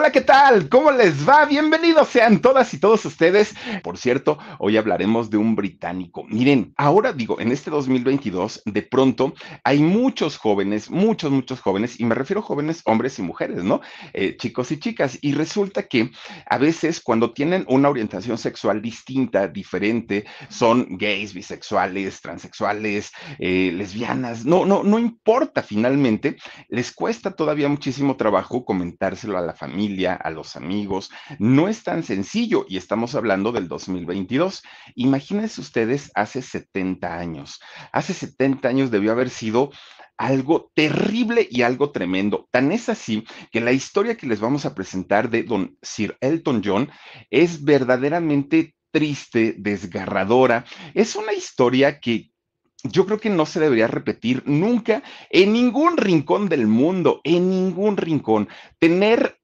Hola, ¿qué tal? ¿Cómo les va? Bienvenidos sean todas y todos ustedes. Por cierto, hoy hablaremos de un británico. Miren, ahora digo, en este 2022, de pronto hay muchos jóvenes, muchos, muchos jóvenes, y me refiero a jóvenes hombres y mujeres, ¿no? Eh, chicos y chicas. Y resulta que a veces cuando tienen una orientación sexual distinta, diferente, son gays, bisexuales, transexuales, eh, lesbianas, no, no, no importa finalmente, les cuesta todavía muchísimo trabajo comentárselo a la familia a los amigos. No es tan sencillo y estamos hablando del 2022. Imagínense ustedes hace 70 años. Hace 70 años debió haber sido algo terrible y algo tremendo. Tan es así que la historia que les vamos a presentar de don Sir Elton John es verdaderamente triste, desgarradora. Es una historia que yo creo que no se debería repetir nunca en ningún rincón del mundo, en ningún rincón. Tener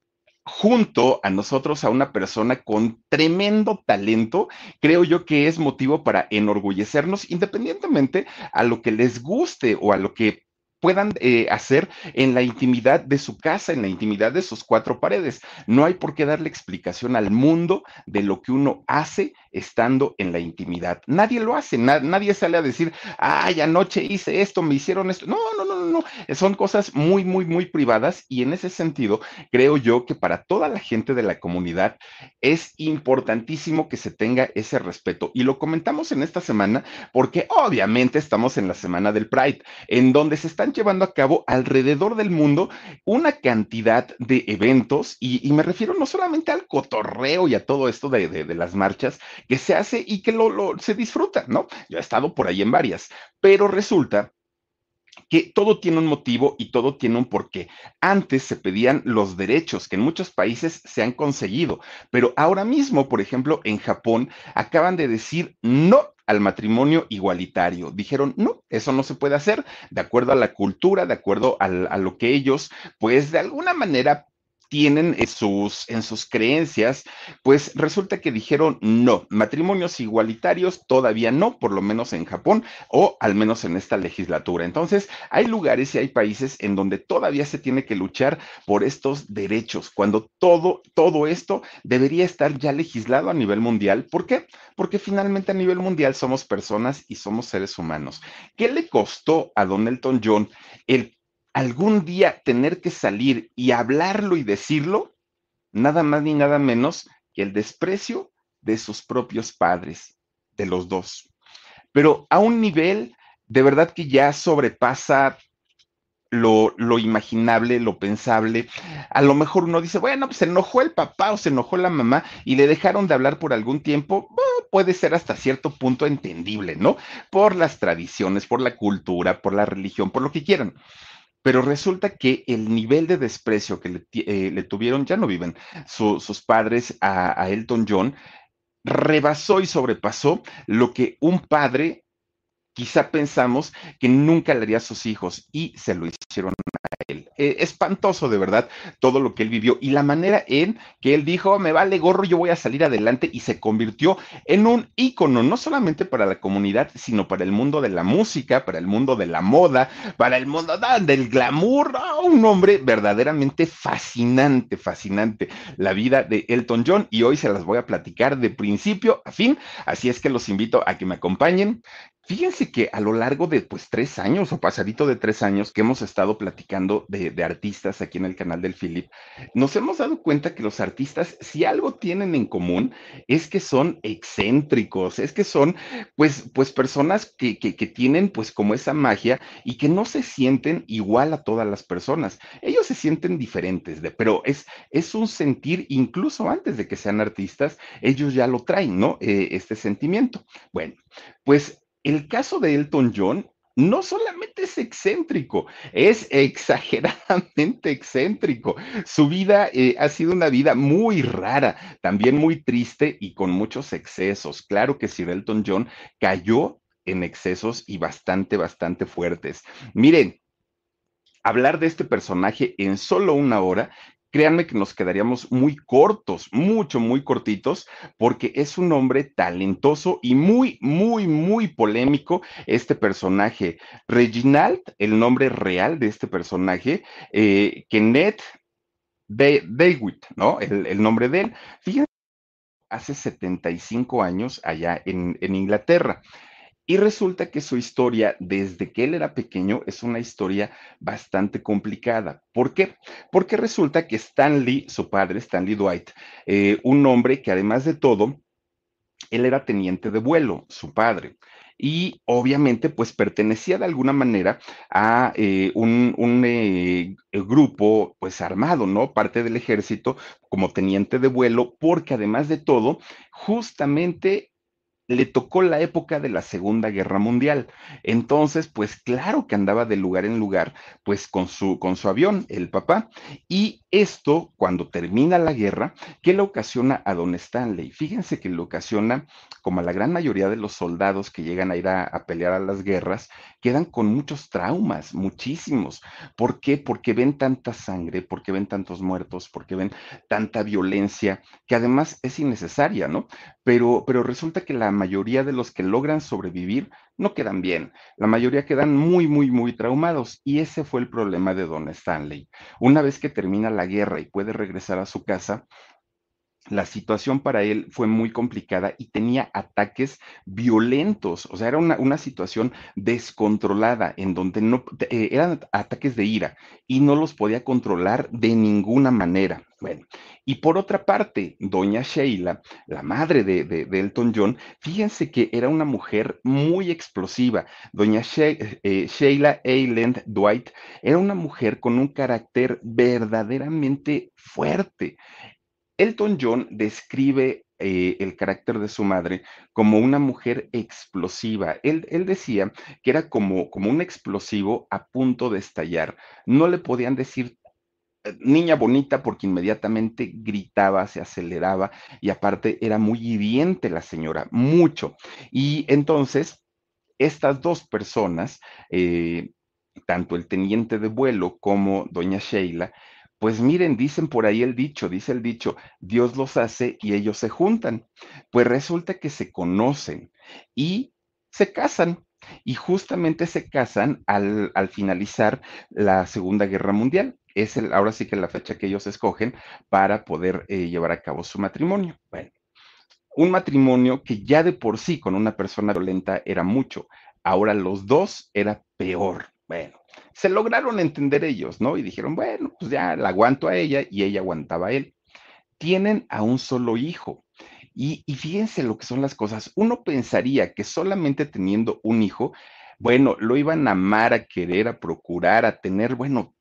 junto a nosotros a una persona con tremendo talento, creo yo que es motivo para enorgullecernos independientemente a lo que les guste o a lo que puedan eh, hacer en la intimidad de su casa, en la intimidad de sus cuatro paredes. No hay por qué darle explicación al mundo de lo que uno hace estando en la intimidad. Nadie lo hace, nadie sale a decir, ay, anoche hice esto, me hicieron esto. No, no, no, no, no. Son cosas muy, muy, muy privadas y en ese sentido creo yo que para toda la gente de la comunidad es importantísimo que se tenga ese respeto. Y lo comentamos en esta semana porque obviamente estamos en la semana del Pride, en donde se están llevando a cabo alrededor del mundo una cantidad de eventos y, me refiero no solamente al cotorreo y a todo esto de, de las marchas, que se hace y que lo, se disfruta, ¿no? Yo he estado por ahí en varias, pero resulta que todo tiene un motivo y todo tiene un porqué. Antes se pedían los derechos que en muchos países se han conseguido, pero ahora mismo, por ejemplo, en Japón acaban de decir no al matrimonio igualitario. Dijeron, no, eso no se puede hacer de acuerdo a la cultura, de acuerdo a, a lo que ellos, pues de alguna manera tienen en sus, en sus creencias, pues resulta que dijeron no, matrimonios igualitarios todavía no, por lo menos en Japón o al menos en esta legislatura. Entonces, hay lugares y hay países en donde todavía se tiene que luchar por estos derechos, cuando todo, todo esto debería estar ya legislado a nivel mundial. ¿Por qué? Porque finalmente a nivel mundial somos personas y somos seres humanos. ¿Qué le costó a Don Elton John el algún día tener que salir y hablarlo y decirlo, nada más ni nada menos que el desprecio de sus propios padres, de los dos. Pero a un nivel de verdad que ya sobrepasa lo, lo, imaginable, lo pensable. A lo mejor uno dice, bueno, pues se enojó el papá o se enojó la mamá y le dejaron de hablar por algún tiempo. puede ser hasta cierto punto entendible, ¿no? Por las tradiciones, por la cultura, por la religión, por lo que quieran. Pero resulta que el nivel de desprecio que le, eh, tuvieron, ya no viven sus padres a, Elton John, rebasó y sobrepasó lo que un padre quizá pensamos que nunca le haría a sus hijos y se lo hicieron él. Eh, espantoso de verdad todo lo que él vivió y la manera en que él dijo, me vale gorro, yo voy a salir adelante y se convirtió en un ícono, no solamente para la comunidad, sino para el mundo de la música, para el mundo de la moda, para el mundo del glamour, un hombre verdaderamente fascinante, fascinante, la vida de Elton John y hoy se las voy a platicar de principio a fin, así es que los invito a que me acompañen, Fíjense que a lo largo de pues tres años o pasadito de tres años que hemos estado platicando de, artistas aquí en el canal del Philip, nos hemos dado cuenta que los artistas, si algo tienen en común, es que son excéntricos, es que son pues, pues personas que, que, que tienen pues como esa magia y que no se sienten igual a todas las personas. Ellos se sienten diferentes, de, pero es, es un sentir, incluso antes de que sean artistas, ellos ya lo traen, ¿no? Eh, este sentimiento. Bueno, pues el caso de Elton John no solamente es excéntrico, es exageradamente excéntrico. Su vida eh, ha sido una vida muy rara, también muy triste y con muchos excesos. Claro que Sir Elton John cayó en excesos y bastante, bastante fuertes. Miren, hablar de este personaje en solo una hora créanme que nos quedaríamos muy cortos, mucho, muy cortitos, porque es un hombre talentoso y muy, muy, muy polémico este personaje. Reginald, el nombre real de este personaje, eh, Kenneth de David, ¿no? El, nombre de él. Fíjense, hace 75 años allá en Inglaterra. Y resulta que su historia, desde que él era pequeño, es una historia bastante complicada. ¿Por qué? Porque resulta que Stanley, su padre, Stanley Dwight, eh, un hombre que además de todo, él era teniente de vuelo, su padre. Y obviamente, pues pertenecía de alguna manera a eh, un, un eh, grupo, pues armado, ¿no? Parte del ejército como teniente de vuelo, porque además de todo, justamente le tocó la época de la Segunda Guerra Mundial. Entonces, pues claro que andaba de lugar en lugar, pues con su, con su avión, el papá. Y esto, cuando termina la guerra, ¿qué le ocasiona a Don Stanley? Fíjense que le ocasiona, como a la gran mayoría de los soldados que llegan a ir a, a pelear a las guerras, quedan con muchos traumas, muchísimos. ¿Por qué? Porque ven tanta sangre, porque ven tantos muertos, porque ven tanta violencia, que además es innecesaria, ¿no? Pero, pero resulta que la mayoría de los que logran sobrevivir no quedan bien. La mayoría quedan muy, muy, muy traumados. Y ese fue el problema de Don Stanley. Una vez que termina la guerra y puede regresar a su casa, la situación para él fue muy complicada y tenía ataques violentos, o sea, era una, una situación descontrolada en donde no eh, eran ataques de ira y no los podía controlar de ninguna manera. Bueno, y por otra parte, doña Sheila, la madre de, de, Elton John, fíjense que era una mujer muy explosiva. Doña eh, Sheila Ayland Dwight era una mujer con un carácter verdaderamente fuerte. Elton John describe eh, el carácter de su madre como una mujer explosiva. Él, él decía que era como, como un explosivo a punto de estallar. No le podían decir eh, niña bonita porque inmediatamente gritaba, se aceleraba y aparte era muy hiriente la señora, mucho. Y entonces, estas dos personas, eh, tanto el teniente de vuelo como doña Sheila, pues miren, dicen por ahí el dicho, dice el dicho, Dios los hace y ellos se juntan. Pues resulta que se conocen y se casan. Y justamente se casan al, al finalizar la Segunda Guerra Mundial. Es el, ahora sí que la fecha que ellos escogen para poder eh, llevar a cabo su matrimonio. Bueno, un matrimonio que ya de por sí con una persona violenta era mucho. Ahora los dos era peor. Bueno, se lograron entender ellos, ¿no? Y dijeron, bueno, pues ya la aguanto a ella y ella aguantaba a él. Tienen a un solo hijo. Y, y fíjense lo que son las cosas. Uno pensaría que solamente teniendo un hijo, bueno, lo iban a amar, a querer, a procurar, a tener, bueno,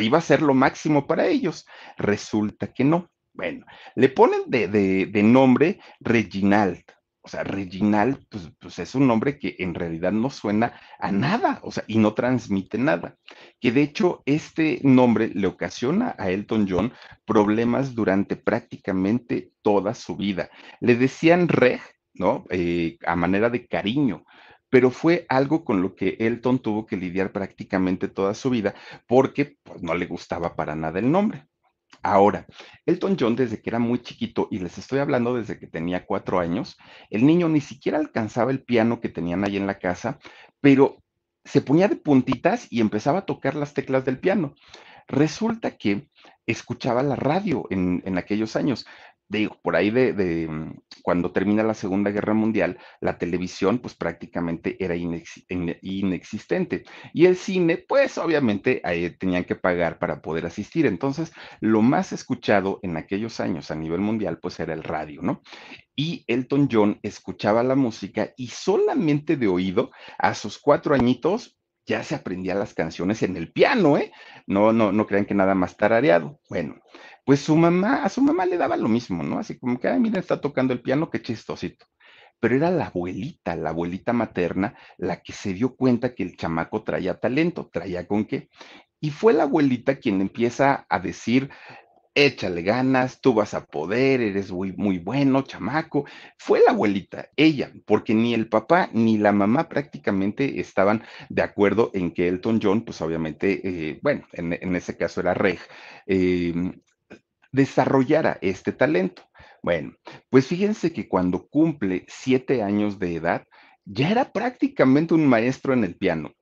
iba a ser lo máximo para ellos. Resulta que no. Bueno, le ponen de, de, de nombre Reginald o sea, Reginald, pues, pues, es un nombre que en realidad no suena a nada, o sea, y no transmite nada. Que de hecho este nombre le ocasiona a Elton John problemas durante prácticamente toda su vida. Le decían Reg, ¿no? Eh, a manera de cariño, pero fue algo con lo que Elton tuvo que lidiar prácticamente toda su vida porque pues, no le gustaba para nada el nombre. Ahora, Elton John desde que era muy chiquito, y les estoy hablando desde que tenía cuatro años, el niño ni siquiera alcanzaba el piano que tenían ahí en la casa, pero se ponía de puntitas y empezaba a tocar las teclas del piano. Resulta que escuchaba la radio en, en aquellos años digo, por ahí de, mm, cuando termina la Segunda Guerra Mundial, la televisión pues prácticamente era inex, inexistente. Y el cine, pues obviamente ahí tenían que pagar para poder asistir. Entonces, lo más escuchado en aquellos años a nivel mundial pues era el radio, ¿no? Y Elton John escuchaba la música y solamente de oído, a sus cuatro añitos, ya se aprendía las canciones en el piano, ¿eh? No, no, no crean que nada más tarareado. Bueno, pues su mamá, a su mamá le daba lo mismo, ¿no? Así como que, ay, mira, está tocando el piano, qué chistosito. Pero era la abuelita, la abuelita materna, la que se dio cuenta que el chamaco traía talento, traía con qué. Y fue la abuelita quien empieza a decir, échale ganas, tú vas a poder, eres muy, muy bueno, chamaco. Fue la abuelita, ella, porque ni el papá ni la mamá prácticamente estaban de acuerdo en que Elton John, pues obviamente, eh, bueno, en, en, ese caso era Reg, eh, desarrollara este talento. Bueno, pues fíjense que cuando cumple siete años de edad, ya era prácticamente un maestro en el piano.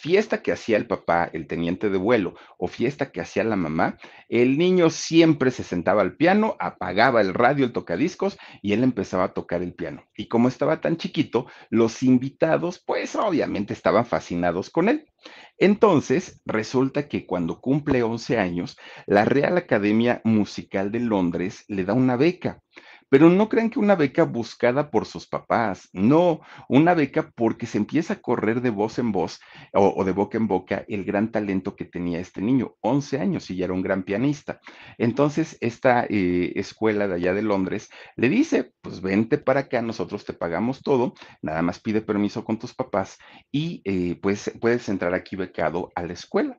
Fiesta que hacía el papá, el teniente de vuelo, o fiesta que hacía la mamá, el niño siempre se sentaba al piano, apagaba el radio, el tocadiscos, y él empezaba a tocar el piano. Y como estaba tan chiquito, los invitados, pues obviamente estaban fascinados con él. Entonces, resulta que cuando cumple 11 años, la Real Academia Musical de Londres le da una beca. Pero no crean que una beca buscada por sus papás, no, una beca porque se empieza a correr de voz en voz o, de boca en boca el gran talento que tenía este niño, 11 años y ya era un gran pianista. Entonces, esta eh, escuela de allá de Londres le dice, pues vente para acá, nosotros te pagamos todo, nada más pide permiso con tus papás y eh, pues puedes entrar aquí becado a la escuela.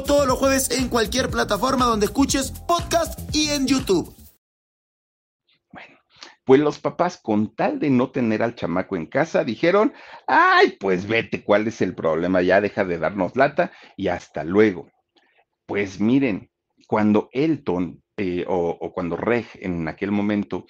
todos los jueves en cualquier plataforma donde escuches podcast y en YouTube. Bueno, pues los papás, con tal de no tener al chamaco en casa, dijeron, ay, pues vete, ¿cuál es el problema? Ya deja de darnos lata y hasta luego. Pues miren, cuando Elton eh, o, o, cuando Reg en aquel momento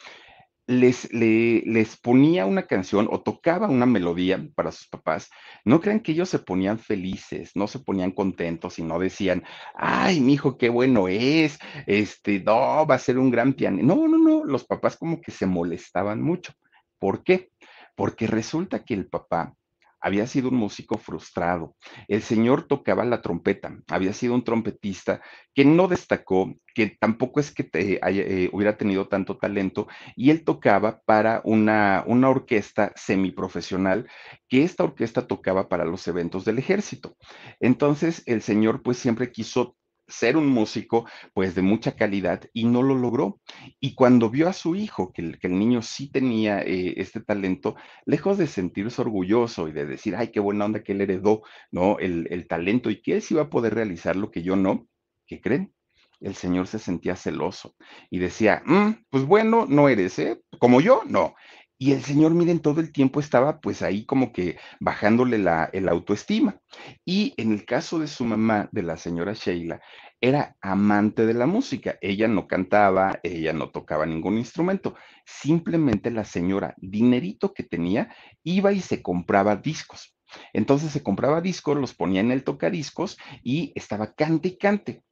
les, les ponía una canción o tocaba una melodía para sus papás, no crean que ellos se ponían felices, no se ponían contentos y no decían, ay, mi hijo, qué bueno es, este, no, va a ser un gran piano. No, no, no, los papás como que se molestaban mucho. ¿Por qué? Porque resulta que el papá había sido un músico frustrado. El señor tocaba la trompeta, había sido un trompetista que no destacó, que tampoco es que eh, hubiera tenido tanto talento, y él tocaba para una, una orquesta semiprofesional, que esta orquesta tocaba para los eventos del ejército. Entonces, el señor pues siempre quiso ser un músico pues de mucha calidad y no lo logró. Y cuando vio a su hijo, que el, niño sí tenía eh, este talento, lejos de sentirse orgulloso y de decir, ay, qué buena onda que él heredó, ¿no? El, el talento y que él sí iba a poder realizar lo que yo no, ¿qué creen? El Señor se sentía celoso y decía, mm, pues bueno, no eres, ¿eh? Como yo, no. Y el señor, miren, todo el tiempo estaba pues ahí como que bajándole la el autoestima. Y en el caso de su mamá, de la señora Sheila, era amante de la música. Ella no cantaba, ella no tocaba ningún instrumento. Simplemente la señora, dinerito que tenía, iba y se compraba discos. Entonces se compraba discos, los ponía en el tocadiscos y estaba cante y cante.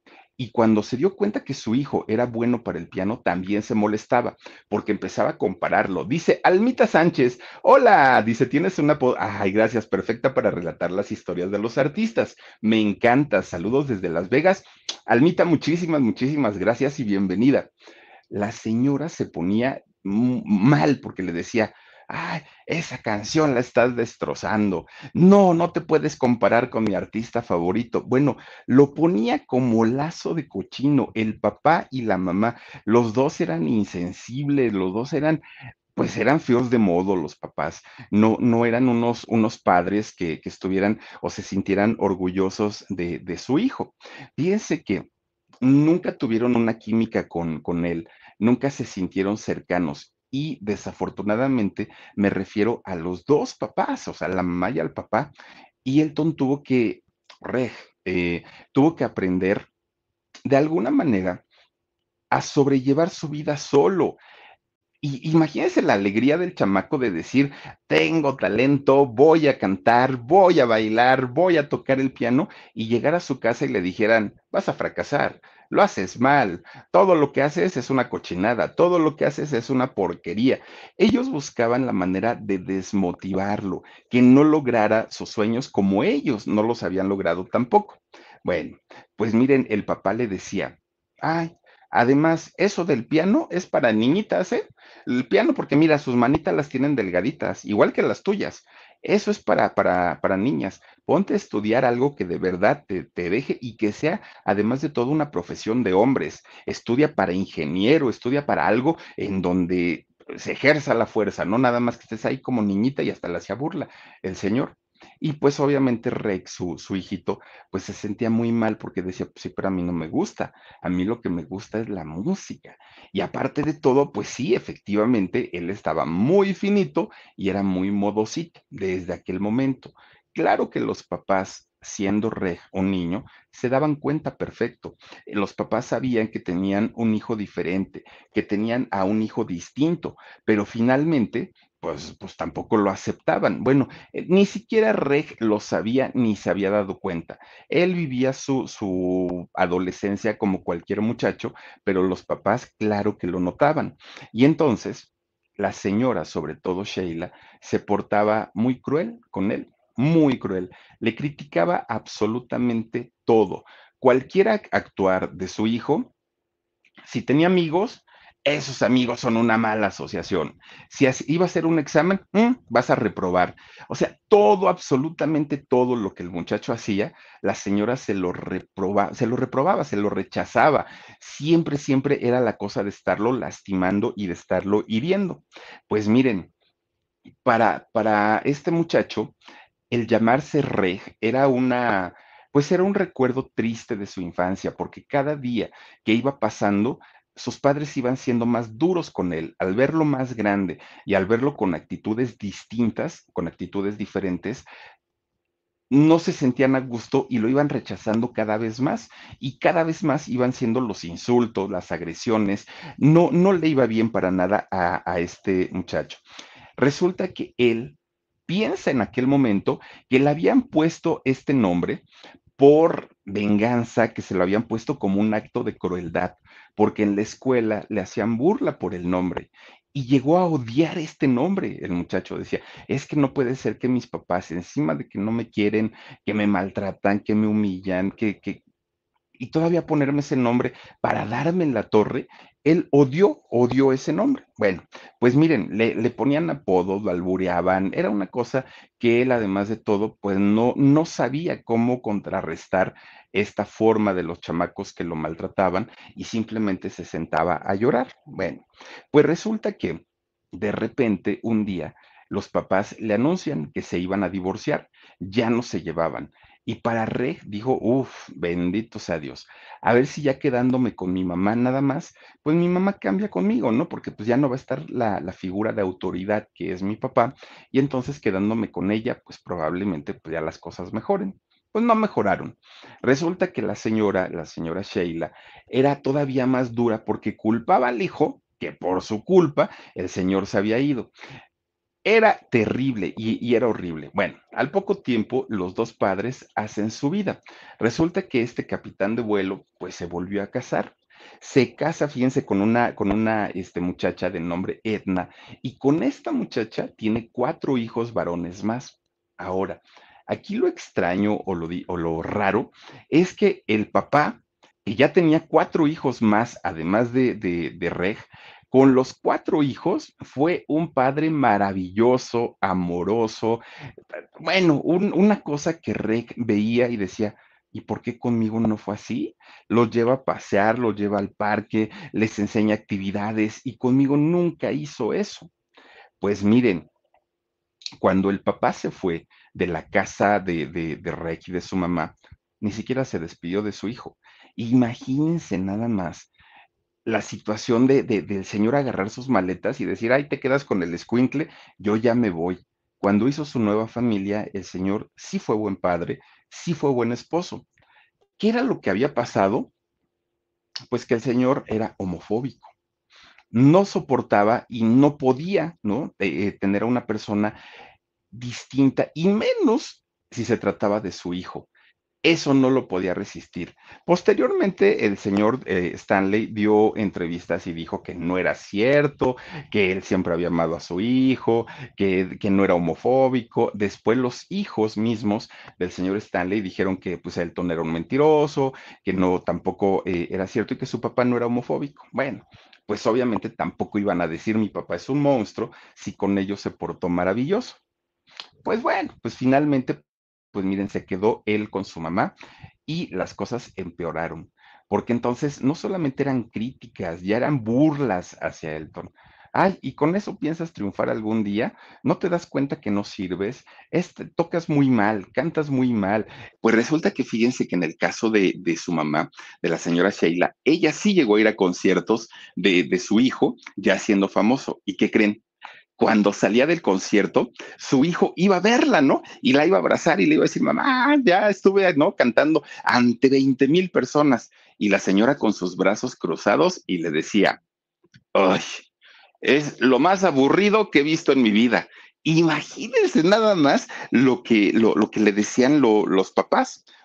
Y cuando se dio cuenta que su hijo era bueno para el piano, también se molestaba, porque empezaba a compararlo. Dice, Almita Sánchez, hola, dice, tienes una... Ay, gracias, perfecta para relatar las historias de los artistas. Me encanta, saludos desde Las Vegas. Almita, muchísimas, muchísimas gracias y bienvenida. La señora se ponía mal porque le decía, ay, esa canción la estás destrozando. No, no te puedes comparar con mi artista favorito. Bueno, lo ponía como lazo de cochino. El papá y la mamá, los dos eran insensibles, los dos eran pues eran feos de modo los papás, no, no eran unos, unos padres que, que, estuvieran o se sintieran orgullosos de, de su hijo. Fíjense que nunca tuvieron una química con, con él, nunca se sintieron cercanos y desafortunadamente me refiero a los dos papás, o sea, la mamá y al papá, y Elton tuvo que, eh, tuvo que aprender de alguna manera a sobrellevar su vida solo. Y imagínense la alegría del chamaco de decir, tengo talento, voy a cantar, voy a bailar, voy a tocar el piano, y llegar a su casa y le dijeran, vas a fracasar, lo haces mal, todo lo que haces es una cochinada, todo lo que haces es una porquería. Ellos buscaban la manera de desmotivarlo, que no lograra sus sueños como ellos no los habían logrado tampoco. Bueno, pues miren, el papá le decía, ay, Además, eso del piano es para niñitas, ¿eh? El piano, porque mira, sus manitas las tienen delgaditas, igual que las tuyas. Eso es para, para, para niñas. Ponte a estudiar algo que de verdad te, te, deje y que sea, además de todo, una profesión de hombres. Estudia para ingeniero, estudia para algo en donde se ejerza la fuerza, no nada más que estés ahí como niñita y hasta la hacía burla el señor. Y pues obviamente Rex, su, su hijito, pues se sentía muy mal porque decía, pues sí, pero a mí no me gusta, a mí lo que me gusta es la música. Y aparte de todo, pues sí, efectivamente, él estaba muy finito y era muy modosito desde aquel momento. Claro que los papás siendo Reg un niño, se daban cuenta perfecto. Los papás sabían que tenían un hijo diferente, que tenían a un hijo distinto, pero finalmente, pues, pues tampoco lo aceptaban. Bueno, eh, ni siquiera Reg lo sabía ni se había dado cuenta. Él vivía su, su adolescencia como cualquier muchacho, pero los papás, claro que lo notaban. Y entonces, la señora, sobre todo Sheila, se portaba muy cruel con él muy cruel. Le criticaba absolutamente todo. Cualquier ac- actuar de su hijo, si tenía amigos, esos amigos son una mala asociación. Si iba a hacer un examen, mm, vas a reprobar. O sea, todo, absolutamente todo lo que el muchacho hacía, la señora se lo reproba, se lo reprobaba, se lo rechazaba. Siempre, siempre era la cosa de estarlo lastimando y de estarlo hiriendo. Pues miren, para, para este muchacho, el llamarse Reg era una, pues era un recuerdo triste de su infancia, porque cada día que iba pasando, sus padres iban siendo más duros con él. Al verlo más grande y al verlo con actitudes distintas, con actitudes diferentes, no se sentían a gusto y lo iban rechazando cada vez más y cada vez más iban siendo los insultos, las agresiones. No, no le iba bien para nada a, a este muchacho. Resulta que él piensa en aquel momento que le habían puesto este nombre por venganza, que se lo habían puesto como un acto de crueldad, porque en la escuela le hacían burla por el nombre. Y llegó a odiar este nombre. El muchacho decía, es que no puede ser que mis papás, encima de que no me quieren, que me maltratan, que me humillan, que, que, y todavía ponerme ese nombre para darme en la torre, él odió, odió ese nombre. Bueno, pues miren, le, le ponían apodos, lo albureaban, era una cosa que él, además de todo, pues no, no sabía cómo contrarrestar esta forma de los chamacos que lo maltrataban y simplemente se sentaba a llorar. Bueno, pues resulta que de repente un día los papás le anuncian que se iban a divorciar, ya no se llevaban. Y para Reg dijo, uff, bendito sea Dios, a ver si ya quedándome con mi mamá nada más, pues mi mamá cambia conmigo, ¿no? Porque pues ya no va a estar la, la figura de autoridad que es mi papá, y entonces quedándome con ella, pues probablemente pues ya las cosas mejoren. Pues no mejoraron. Resulta que la señora, la señora Sheila, era todavía más dura porque culpaba al hijo que por su culpa el señor se había ido. Era terrible y, era horrible. Bueno, al poco tiempo los dos padres hacen su vida. Resulta que este capitán de vuelo pues se volvió a casar. Se casa, fíjense, con una, con una este, muchacha de nombre Edna y con esta muchacha tiene cuatro hijos varones más. Ahora, aquí lo extraño o lo, o lo raro es que el papá, que ya tenía cuatro hijos más, además de, de, de Reg, con los cuatro hijos fue un padre maravilloso, amoroso, bueno, un, una cosa que Reg veía y decía, ¿y por qué conmigo no fue así? Los lleva a pasear, los lleva al parque, les enseña actividades y conmigo nunca hizo eso. Pues miren, cuando el papá se fue de la casa de, de, de Reg y de su mamá, ni siquiera se despidió de su hijo. Imagínense nada más la situación de, de, del señor agarrar sus maletas y decir, ay, te quedas con el escuincle, yo ya me voy. Cuando hizo su nueva familia, el señor sí fue buen padre, sí fue buen esposo. ¿Qué era lo que había pasado? Pues que el señor era homofóbico. No soportaba y no podía, ¿no? Eh, tener a una persona distinta y menos si se trataba de su hijo eso no lo podía resistir. Posteriormente, el señor eh, Stanley dio entrevistas y dijo que no era cierto, que él siempre había amado a su hijo, que, que, no era homofóbico. Después los hijos mismos del señor Stanley dijeron que pues Elton era un mentiroso, que no tampoco eh, era cierto y que su papá no era homofóbico. Bueno, pues obviamente tampoco iban a decir mi papá es un monstruo si con ellos se portó maravilloso. Pues bueno, pues finalmente pues miren, se quedó él con su mamá y las cosas empeoraron, porque entonces no solamente eran críticas, ya eran burlas hacia Elton. Ay, y con eso piensas triunfar algún día, no te das cuenta que no sirves, este, tocas muy mal, cantas muy mal. Pues resulta que fíjense que en el caso de, de su mamá, de la señora Sheila, ella sí llegó a ir a conciertos de, de su hijo, ya siendo famoso. ¿Y qué creen? Cuando salía del concierto, su hijo iba a verla, ¿no? Y la iba a abrazar y le iba a decir, mamá, ya estuve, ¿no? Cantando ante 20 mil personas. Y la señora con sus brazos cruzados y le decía, ay, es lo más aburrido que he visto en mi vida. Imagínense nada más lo que, lo, lo que le decían los papás.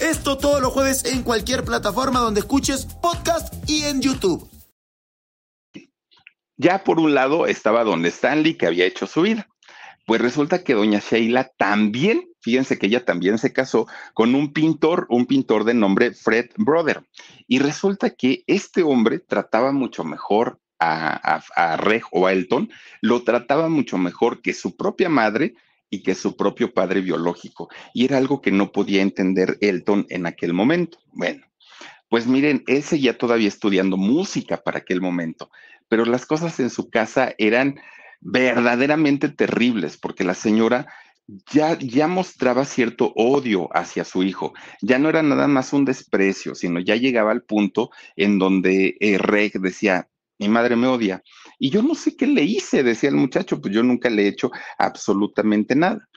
Esto todos los jueves en cualquier plataforma donde escuches podcast y en YouTube. Ya por un lado estaba Don Stanley, que había hecho su vida. Pues resulta que doña Sheila también, fíjense que ella también se casó con un pintor, un pintor de nombre Fred Brother. Y resulta que este hombre trataba mucho mejor a, a, Reg o a Elton, lo trataba mucho mejor que su propia madre y que su propio padre biológico. Y era algo que no podía entender Elton en aquel momento. Bueno, pues miren, él seguía todavía estudiando música para aquel momento, pero las cosas en su casa eran verdaderamente terribles porque la señora ya, ya mostraba cierto odio hacia su hijo. Ya no era nada más un desprecio, sino ya llegaba al punto en donde eh, Reg decía, mi madre me odia. Y yo no sé qué le hice, decía el muchacho, pues yo nunca le he hecho absolutamente nada.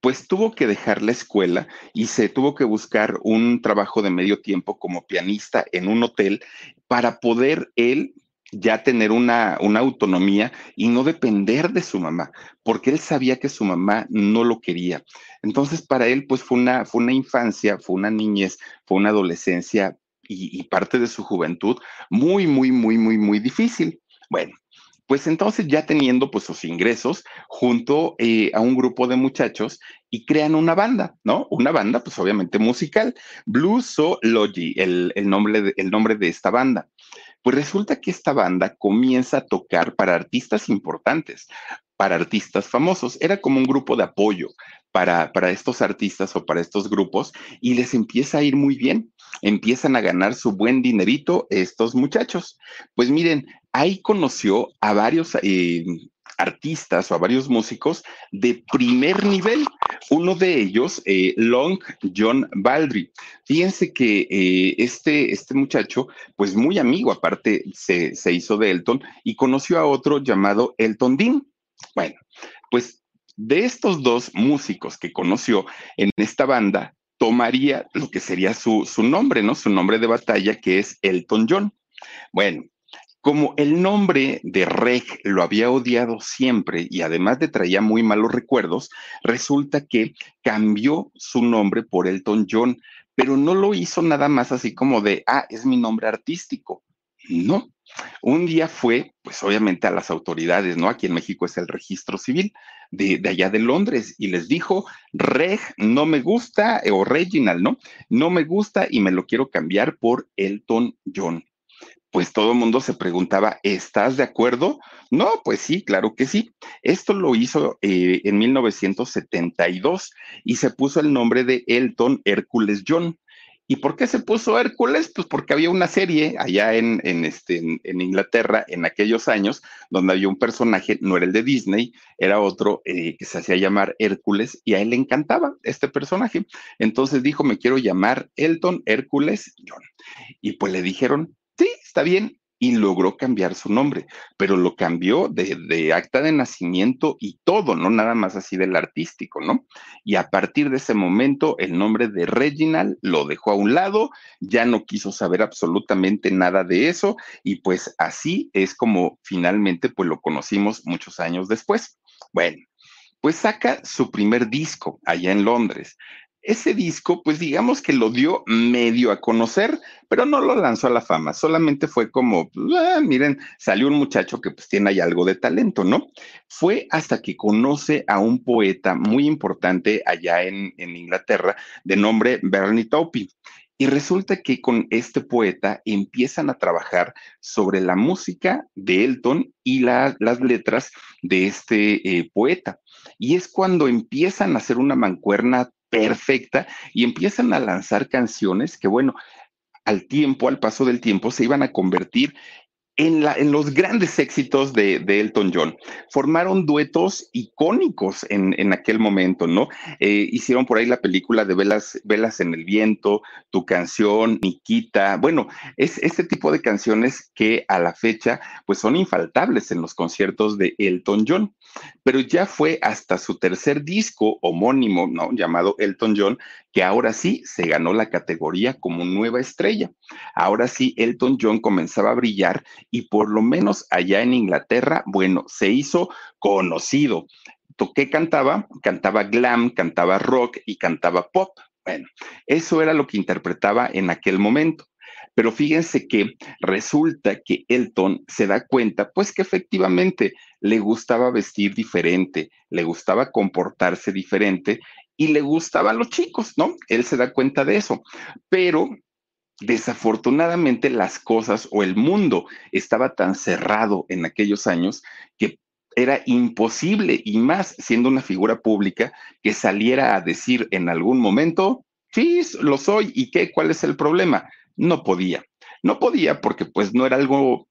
Pues tuvo que dejar la escuela y se tuvo que buscar un trabajo de medio tiempo como pianista en un hotel para poder él ya tener una, una, autonomía y no depender de su mamá, porque él sabía que su mamá no lo quería. Entonces, para él, pues fue una, fue una infancia, fue una niñez, fue una adolescencia y, parte de su juventud muy, muy, muy, muy, muy difícil. Bueno, pues entonces ya teniendo pues sus ingresos junto eh, a un grupo de muchachos y crean una banda, ¿no? Una banda pues obviamente musical, Bluesology, el, el, nombre el nombre de esta banda. Pues resulta que esta banda comienza a tocar para artistas importantes, para artistas famosos. Era como un grupo de apoyo para, para estos artistas o para estos grupos y les empieza a ir muy bien. Empiezan a ganar su buen dinerito estos muchachos. Pues miren, ahí conoció a varios eh, artistas o a varios músicos de primer nivel. Uno de ellos, eh, Long John Baldry. Fíjense que eh, este, este muchacho, pues muy amigo, aparte se, se hizo de Elton y conoció a otro llamado Elton Dean. Bueno, pues de estos dos músicos que conoció en esta banda, tomaría lo que sería su, su nombre, ¿no? Su nombre de batalla, que es Elton John. Bueno, como el nombre de Reg lo había odiado siempre y además le traía muy malos recuerdos, resulta que cambió su nombre por Elton John, pero no lo hizo nada más así como de, ah, es mi nombre artístico. No, un día fue, pues obviamente a las autoridades, ¿no? Aquí en México es el registro civil de, de, allá de Londres y les dijo, Reg, no me gusta, o Reginald, ¿no? No me gusta y me lo quiero cambiar por Elton John. Pues todo el mundo se preguntaba, ¿estás de acuerdo? No, pues sí, claro que sí. Esto lo hizo eh, en 1972 y se puso el nombre de Elton Hércules John. ¿Y por qué se puso Hércules? Pues porque había una serie allá en, en, este, en, en, Inglaterra en aquellos años donde había un personaje, no era el de Disney, era otro eh, que se hacía llamar Hércules y a él le encantaba este personaje. Entonces dijo, me quiero llamar Elton Hércules John. Y pues le dijeron, sí, está bien, y logró cambiar su nombre, pero lo cambió de, acta de nacimiento y todo, no nada más así del artístico, ¿no? Y a partir de ese momento, el nombre de Reginald lo dejó a un lado, ya no quiso saber absolutamente nada de eso, y pues así es como finalmente pues lo conocimos muchos años después. Bueno, pues saca su primer disco allá en Londres ese disco, pues digamos que lo dio medio a conocer, pero no lo lanzó a la fama, solamente fue como, ah, miren, salió un muchacho que pues tiene ahí algo de talento, ¿no? Fue hasta que conoce a un poeta muy importante allá en, Inglaterra de nombre Bernie Taupin. Y resulta que con este poeta empiezan a trabajar sobre la música de Elton y las letras de este eh, poeta. Y es cuando empiezan a hacer una mancuerna perfecta y empiezan a lanzar canciones que, bueno, al tiempo, al paso del tiempo, se iban a convertir en, los grandes éxitos de, Elton John. Formaron duetos icónicos en, en aquel momento, ¿no? Eh, hicieron por ahí la película de Velas, Velas en el Viento, Tu canción, Nikita. Bueno, es este tipo de canciones que a la fecha, pues son infaltables en los conciertos de Elton John. Pero ya fue hasta su tercer disco homónimo, ¿no? Llamado Elton John, que ahora sí se ganó la categoría como nueva estrella. Ahora sí, Elton John comenzaba a brillar y por lo menos allá en Inglaterra, bueno, se hizo conocido. ¿Qué cantaba? Cantaba glam, cantaba rock y cantaba pop. Bueno, eso era lo que interpretaba en aquel momento. Pero fíjense que resulta que Elton se da cuenta, pues que efectivamente le gustaba vestir diferente, le gustaba comportarse diferente y le gustaban los chicos, ¿no? Él se da cuenta de eso. Pero desafortunadamente las cosas o el mundo estaba tan cerrado en aquellos años que era imposible y más siendo una figura pública que saliera a decir en algún momento, sí, lo soy y qué, cuál es el problema. No podía, no podía porque pues no era algo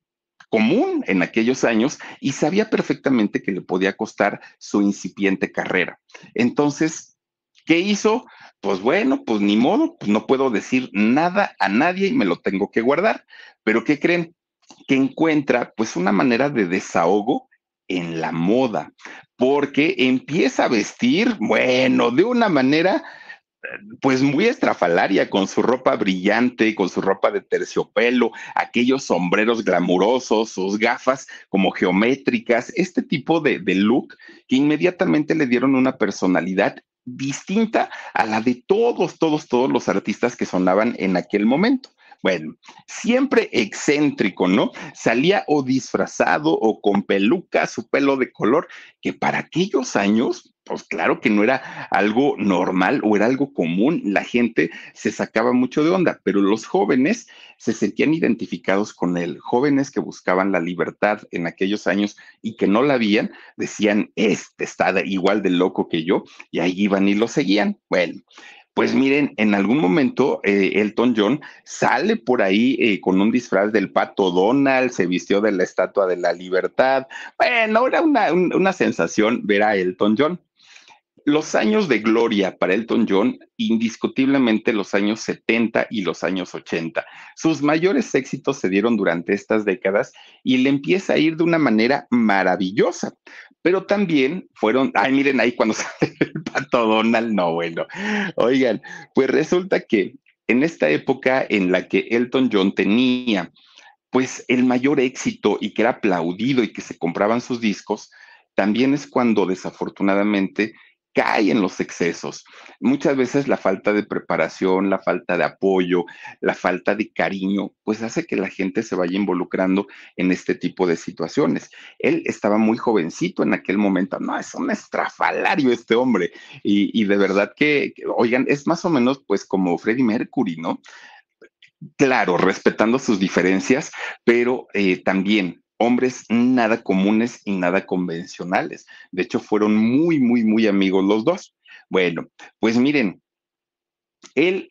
común en aquellos años y sabía perfectamente que le podía costar su incipiente carrera. Entonces, ¿qué hizo? pues bueno, pues ni modo, pues no puedo decir nada a nadie y me lo tengo que guardar. Pero ¿qué creen? Que encuentra pues una manera de desahogo en la moda, porque empieza a vestir, bueno, de una manera pues muy estrafalaria, con su ropa brillante, con su ropa de terciopelo, aquellos sombreros glamurosos, sus gafas como geométricas, este tipo de, de look que inmediatamente le dieron una personalidad distinta a la de todos, todos, todos los artistas que sonaban en aquel momento. Bueno, siempre excéntrico, ¿no? Salía o disfrazado o con peluca, su pelo de color, que para aquellos años, pues claro que no era algo normal o era algo común, la gente se sacaba mucho de onda, pero los jóvenes se sentían identificados con él, jóvenes que buscaban la libertad en aquellos años y que no la habían, decían, este está igual de loco que yo, y ahí iban y lo seguían. Bueno, pues miren, en algún momento eh, Elton John sale por ahí eh, con un disfraz del pato Donald, se vistió de la Estatua de la Libertad. Bueno, era una, una sensación ver a Elton John. Los años de gloria para Elton John, indiscutiblemente los años 70 y los años 80. Sus mayores éxitos se dieron durante estas décadas y le empieza a ir de una manera maravillosa. Pero también fueron, ay, miren ahí cuando sale el pato Donald, no, bueno. Oigan, pues resulta que en esta época en la que Elton John tenía pues el mayor éxito y que era aplaudido y que se compraban sus discos, también es cuando desafortunadamente cae en los excesos. Muchas veces la falta de preparación, la falta de apoyo, la falta de cariño, pues hace que la gente se vaya involucrando en este tipo de situaciones. Él estaba muy jovencito en aquel momento, no, es un estrafalario este hombre. Y, de verdad que, oigan, es más o menos pues como Freddie Mercury, ¿no? Claro, respetando sus diferencias, pero eh, también hombres nada comunes y nada convencionales. De hecho, fueron muy, muy, muy amigos los dos. Bueno, pues miren, él,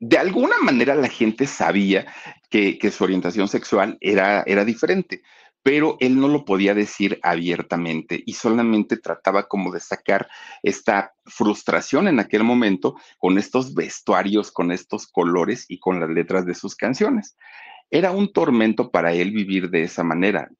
de alguna manera la gente sabía que, su orientación sexual era, era diferente, pero él no lo podía decir abiertamente y solamente trataba como de sacar esta frustración en aquel momento con estos vestuarios, con estos colores y con las letras de sus canciones. Era un tormento para él vivir de esa manera.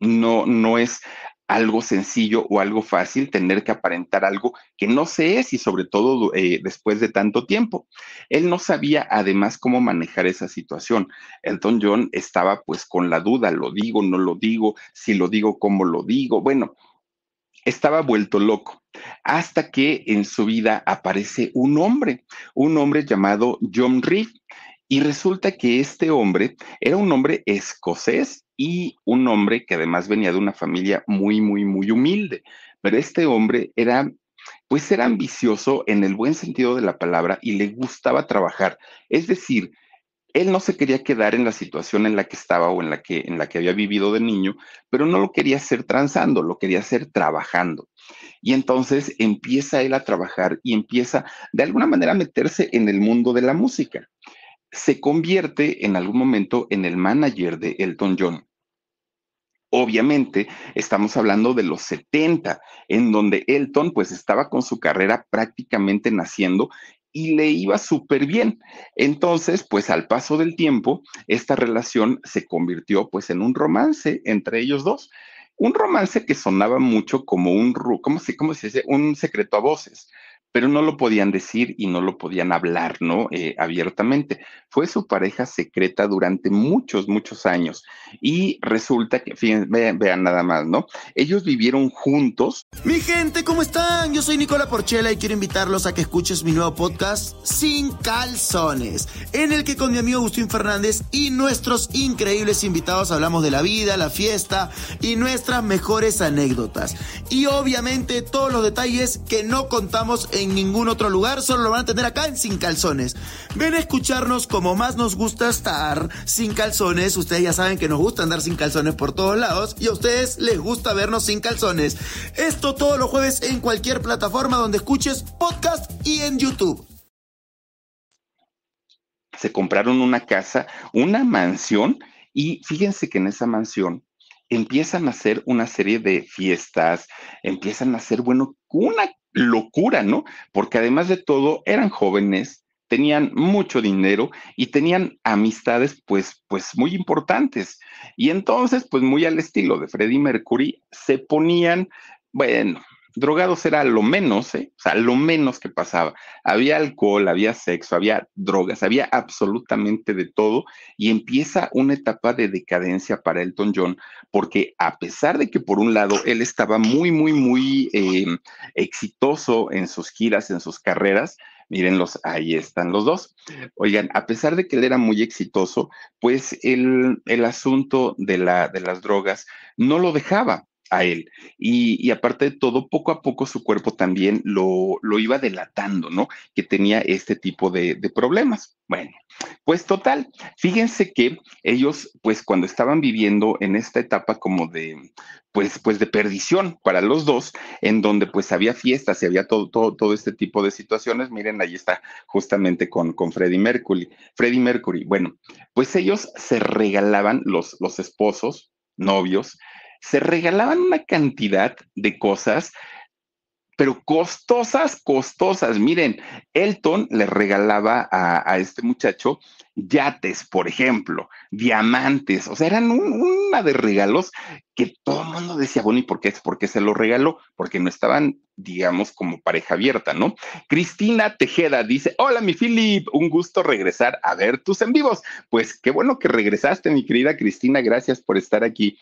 No, no es algo sencillo o algo fácil tener que aparentar algo que no se es y sobre todo eh, después de tanto tiempo. Él no sabía además cómo manejar esa situación. Elton John estaba pues con la duda, lo digo, no lo digo, si lo digo, cómo lo digo. Bueno, estaba vuelto loco. hasta que en su vida aparece un hombre, un hombre llamado John Reed. Y resulta que este hombre era un hombre escocés y un hombre que además venía de una familia muy, muy, muy humilde. Pero este hombre era, pues era ambicioso en el buen sentido de la palabra y le gustaba trabajar. Es decir, él no se quería quedar en la situación en la que estaba o en la que, en la que había vivido de niño, pero no lo quería hacer transando, lo quería hacer trabajando. Y entonces empieza él a trabajar y empieza de alguna manera a meterse en el mundo de la música. Se convierte en algún momento en el manager de Elton John. Obviamente, estamos hablando de los 70, en donde Elton pues estaba con su carrera prácticamente naciendo y le iba súper bien. Entonces, pues al paso del tiempo, esta relación se convirtió pues en un romance entre ellos dos. Un romance que sonaba mucho como un, ¿cómo se, se dice? Un secreto a voces pero no lo podían decir y no lo podían hablar, ¿no? Eh, abiertamente. Fue su pareja secreta durante muchos, muchos años. Y resulta que, fíjense, vean, nada más, ¿no? Ellos vivieron juntos. Mi gente, ¿cómo están? Yo soy Nicola Porchela y quiero invitarlos a que escuches mi nuevo podcast Sin Calzones, en el que con mi amigo Agustín Fernández y nuestros increíbles invitados hablamos de la vida, la fiesta y nuestras mejores anécdotas. Y obviamente todos los detalles que no contamos en ningún otro lugar, solo lo van a tener acá en Sin Calzones. Ven a escucharnos como más nos gusta estar sin calzones. Ustedes ya saben que nos gusta andar sin calzones por todos lados y a ustedes les gusta vernos sin calzones. Esto todos los jueves en cualquier plataforma donde escuches podcast y en YouTube. Se compraron una casa, una mansión y fíjense que en esa mansión empiezan a hacer una serie de fiestas, empiezan a hacer, bueno, una locura, ¿no? Porque además de todo, eran jóvenes, tenían mucho dinero y tenían amistades, pues, pues muy importantes. Y entonces, pues muy al estilo de Freddie Mercury, se ponían, bueno, drogados era lo menos, ¿eh? o sea, lo menos que pasaba. Había alcohol, había sexo, había drogas, había absolutamente de todo y empieza una etapa de decadencia para Elton John, porque a pesar de que por un lado él estaba muy, muy, muy eh, exitoso en sus giras, en sus carreras, Mírenlos, ahí están los dos. Oigan, a pesar de que él era muy exitoso, pues el, el asunto de, la, de las drogas no lo dejaba a él. Y, aparte de todo, poco a poco su cuerpo también lo, lo iba delatando, ¿no? Que tenía este tipo de, problemas. Bueno, pues total, fíjense que ellos, pues cuando estaban viviendo en esta etapa como de, pues, pues de perdición para los dos, en donde pues había fiestas y había todo, todo, todo este tipo de situaciones, miren, ahí está justamente con, con Freddie Mercury. Freddie Mercury, bueno, pues ellos se regalaban los, los esposos, novios, se regalaban una cantidad de cosas, pero costosas, costosas. Miren, Elton le regalaba a, este muchacho yates, por ejemplo, diamantes, o sea, eran una de regalos que todo el mundo decía, bueno, ¿y por qué? ¿Por qué se lo regaló? Porque no estaban, digamos, como pareja abierta, ¿no? Cristina Tejeda dice, hola, mi Philip, un gusto regresar a ver tus en vivos. Pues qué bueno que regresaste, mi querida Cristina, gracias por estar aquí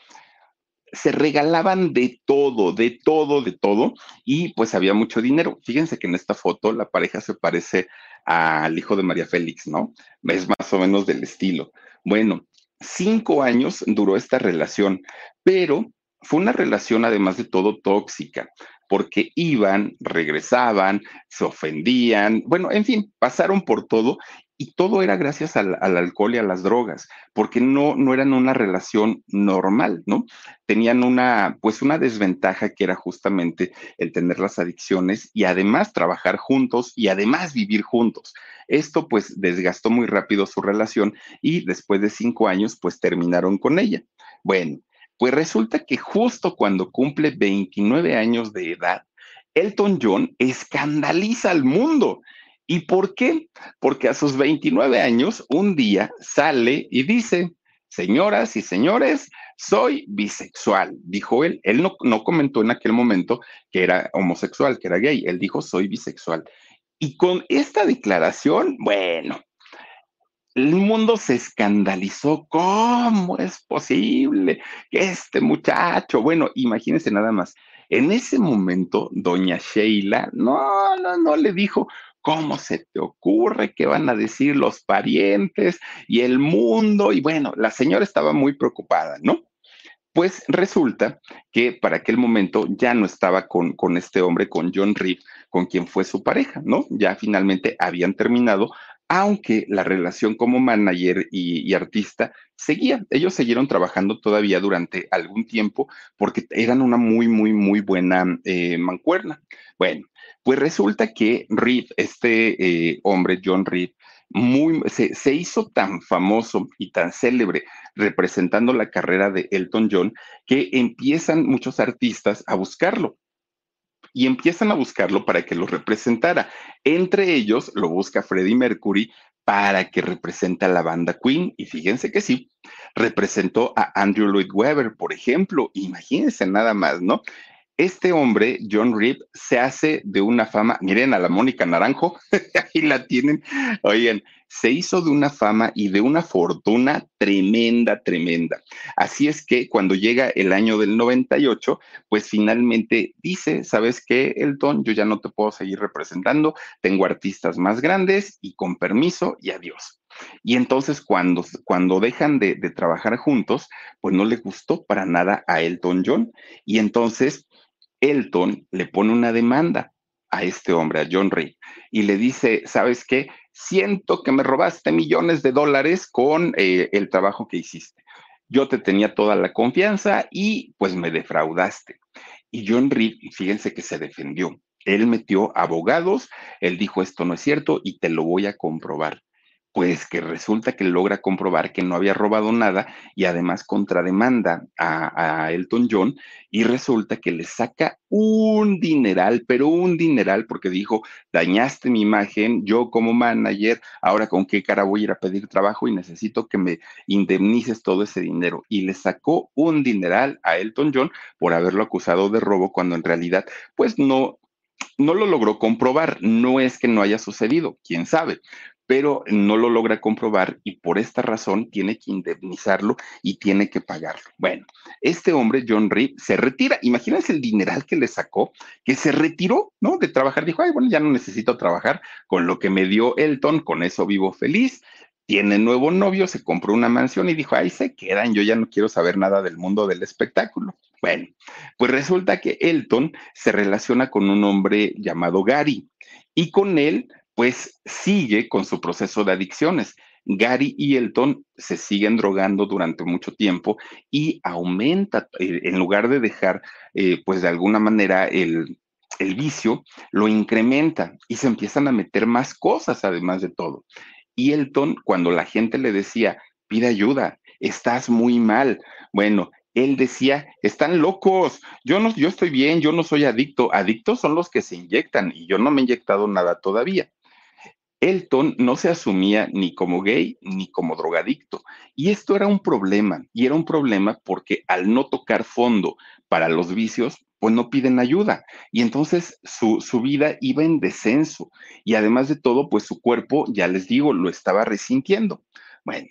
se regalaban de todo, de todo, de todo, y pues había mucho dinero. Fíjense que en esta foto la pareja se parece al hijo de María Félix, ¿no? Es más o menos del estilo. Bueno, cinco años duró esta relación, pero fue una relación además de todo tóxica, porque iban, regresaban, se ofendían, bueno, en fin, pasaron por todo y todo era gracias al, alcohol y a las drogas, porque no, no eran una relación normal, ¿no? Tenían una, pues una desventaja que era justamente el tener las adicciones y además trabajar juntos y además vivir juntos. Esto pues desgastó muy rápido su relación y después de cinco años pues terminaron con ella. Bueno, pues resulta que justo cuando cumple 29 años de edad, Elton John escandaliza al mundo ¿Y por qué? Porque a sus 29 años, un día sale y dice, señoras y señores, soy bisexual, dijo él. Él no, no, comentó en aquel momento que era homosexual, que era gay, él dijo, soy bisexual. Y con esta declaración, bueno, el mundo se escandalizó. ¿Cómo es posible que este muchacho, bueno, imagínense nada más, en ese momento, doña Sheila, no, no, no le dijo, ¿cómo se te ocurre? ¿Qué van a decir los parientes y el mundo? Y bueno, la señora estaba muy preocupada, ¿no? Pues resulta que para aquel momento ya no estaba con, con este hombre, con John Reed, con quien fue su pareja, ¿no? Ya finalmente habían terminado, aunque la relación como manager y, artista seguía. Ellos siguieron trabajando todavía durante algún tiempo porque eran una muy, muy, muy buena eh, mancuerna. Bueno, pues resulta que Reed, este eh, hombre, John Reed, muy, se, hizo tan famoso y tan célebre representando la carrera de Elton John que empiezan muchos artistas a buscarlo y empiezan a buscarlo para que lo representara. Entre ellos lo busca Freddie Mercury para que represente a la banda Queen. Y fíjense que sí, representó a Andrew Lloyd Webber, por ejemplo. Imagínense nada más, ¿no? Este hombre, John Reed, se hace de una fama, miren a la Mónica Naranjo, ahí la tienen, oigan, se hizo de una fama y de una fortuna tremenda, tremenda. Así es que cuando llega el año del 98, pues finalmente dice, ¿sabes qué, Elton? Yo ya no te puedo seguir representando, tengo artistas más grandes y con permiso y adiós. Y entonces cuando, cuando dejan de, de, trabajar juntos, pues no le gustó para nada a Elton John. Y entonces Elton le pone una demanda a este hombre, a John Reed, y le dice, ¿sabes qué? Siento que me robaste millones de dólares con eh, el trabajo que hiciste. Yo te tenía toda la confianza y pues me defraudaste. Y John Reed, fíjense que se defendió. Él metió abogados, él dijo, esto no es cierto y te lo voy a comprobar pues que resulta que logra comprobar que no había robado nada y además contrademanda a, a, Elton John y resulta que le saca un dineral, pero un dineral porque dijo, dañaste mi imagen, yo como manager, ahora con qué cara voy a ir a pedir trabajo y necesito que me indemnices todo ese dinero. Y le sacó un dineral a Elton John por haberlo acusado de robo cuando en realidad pues no, no lo logró comprobar. No es que no haya sucedido, quién sabe, pero no lo logra comprobar y por esta razón tiene que indemnizarlo y tiene que pagarlo. Bueno, este hombre, John Reed, se retira. Imagínense el dineral que le sacó, que se retiró, ¿no? De trabajar. Dijo, ay, bueno, ya no necesito trabajar con lo que me dio Elton, con eso vivo feliz. Tiene nuevo novio, se compró una mansión y dijo, ay, se quedan, yo ya no quiero saber nada del mundo del espectáculo. Bueno, pues resulta que Elton se relaciona con un hombre llamado Gary y con él pues sigue con su proceso de adicciones. Gary y Elton se siguen drogando durante mucho tiempo y aumenta, eh, en lugar de dejar, eh, pues de alguna manera el, el vicio, lo incrementa y se empiezan a meter más cosas además de todo. Y Elton, cuando la gente le decía, pide ayuda, estás muy mal, bueno, él decía, están locos, yo no, yo estoy bien, yo no soy adicto, adictos son los que se inyectan y yo no me he inyectado nada todavía. Elton no se asumía ni como gay ni como drogadicto. Y esto era un problema, y era un problema porque al no tocar fondo para los vicios, pues no piden ayuda. Y entonces su, su, vida iba en descenso. Y además de todo, pues su cuerpo, ya les digo, lo estaba resintiendo. Bueno,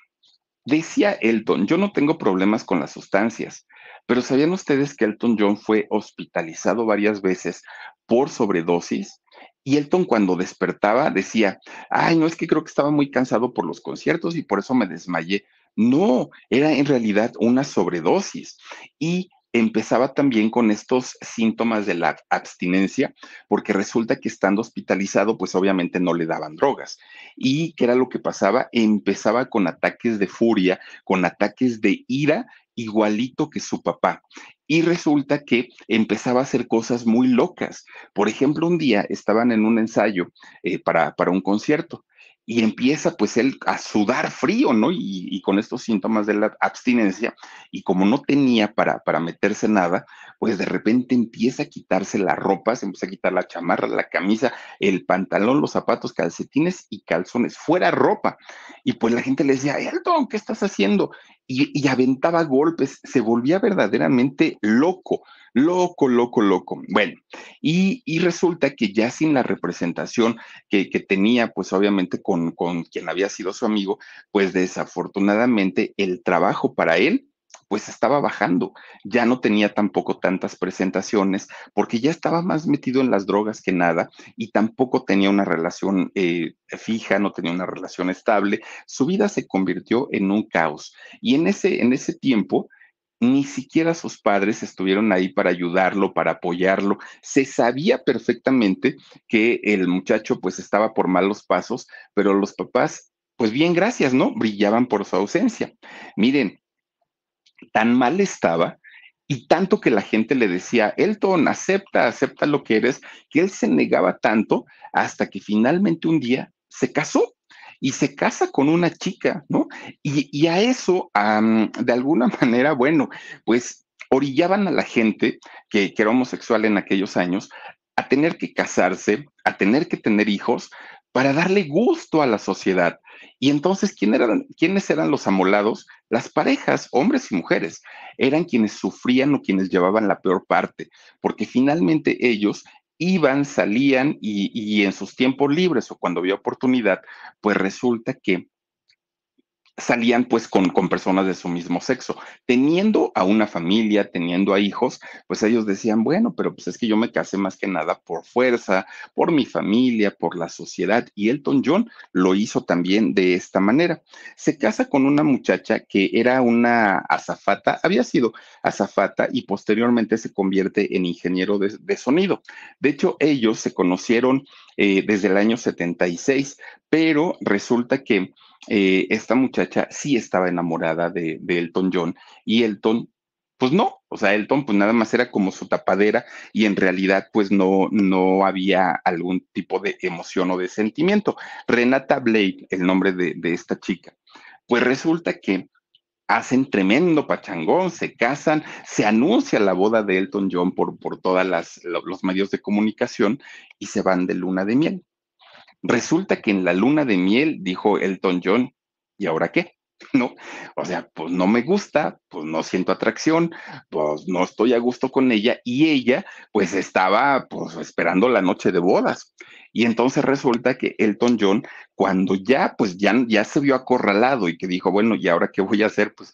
decía Elton, yo no tengo problemas con las sustancias, pero ¿sabían ustedes que Elton John fue hospitalizado varias veces por sobredosis? Y Elton cuando despertaba decía, ay, no es que creo que estaba muy cansado por los conciertos y por eso me desmayé. No, era en realidad una sobredosis. Y empezaba también con estos síntomas de la abstinencia, porque resulta que estando hospitalizado, pues obviamente no le daban drogas. ¿Y qué era lo que pasaba? Empezaba con ataques de furia, con ataques de ira, igualito que su papá y resulta que empezaba a hacer cosas muy locas. Por ejemplo, un día estaban en un ensayo eh, para, para un concierto y empieza pues él a sudar frío, ¿no? Y, con estos síntomas de la abstinencia, y como no tenía para, para meterse nada, pues de repente empieza a quitarse la ropa, se empieza a quitar la chamarra, la camisa, el pantalón, los zapatos, calcetines y calzones, fuera ropa. Y pues la gente le decía, Elton, ¿qué estás haciendo? Y, y aventaba golpes, se volvía verdaderamente loco Loco, loco, loco. Bueno, y, resulta que ya sin la representación que, tenía, pues obviamente con, con quien había sido su amigo, pues desafortunadamente el trabajo para él pues estaba bajando, ya no tenía tampoco tantas presentaciones porque ya estaba más metido en las drogas que nada y tampoco tenía una relación eh, fija, no tenía una relación estable, su vida se convirtió en un caos. Y en ese, en ese tiempo ni siquiera sus padres estuvieron ahí para ayudarlo, para apoyarlo. Se sabía perfectamente que el muchacho pues estaba por malos pasos, pero los papás, pues bien, gracias, ¿no? Brillaban por su ausencia. Miren, tan mal estaba y tanto que la gente le decía, Elton, acepta, acepta lo que eres, que él se negaba tanto hasta que finalmente un día se casó y se casa con una chica, ¿no? Y, a eso, de alguna manera, bueno, pues orillaban a la gente que, era homosexual en aquellos años a tener que casarse, a tener que tener hijos para darle gusto a la sociedad. Y entonces, ¿quién eran, ¿quiénes eran los amolados? Las parejas, hombres y mujeres, eran quienes sufrían o quienes llevaban la peor parte, porque finalmente ellos iban, salían y, y en sus tiempos libres o cuando había oportunidad, pues resulta que salían pues con, con, personas de su mismo sexo. Teniendo a una familia, teniendo a hijos, pues ellos decían, bueno, pero pues es que yo me casé más que nada por fuerza, por mi familia, por la sociedad. Y Elton John lo hizo también de esta manera. Se casa con una muchacha que era una azafata, había sido azafata y posteriormente se convierte en ingeniero de, sonido. De hecho, ellos se conocieron eh, desde el año 76, pero resulta que eh, esta muchacha sí estaba enamorada de, Elton John y Elton, pues no, o sea, Elton pues nada más era como su tapadera y en realidad pues no, no había algún tipo de emoción o de sentimiento. Renata Blake, el nombre de, esta chica, pues resulta que hacen tremendo pachangón, se casan, se anuncia la boda de Elton John por, por todos los medios de comunicación y se van de luna de miel. Resulta que en la luna de miel dijo Elton John, ¿y ahora qué? ¿No? O sea, pues no me gusta, pues no siento atracción, pues no estoy a gusto con ella y ella pues estaba pues esperando la noche de bodas. Y entonces resulta que Elton John, cuando ya, pues ya, ya se vio acorralado y que dijo, bueno, ¿y ahora qué voy a hacer? Pues,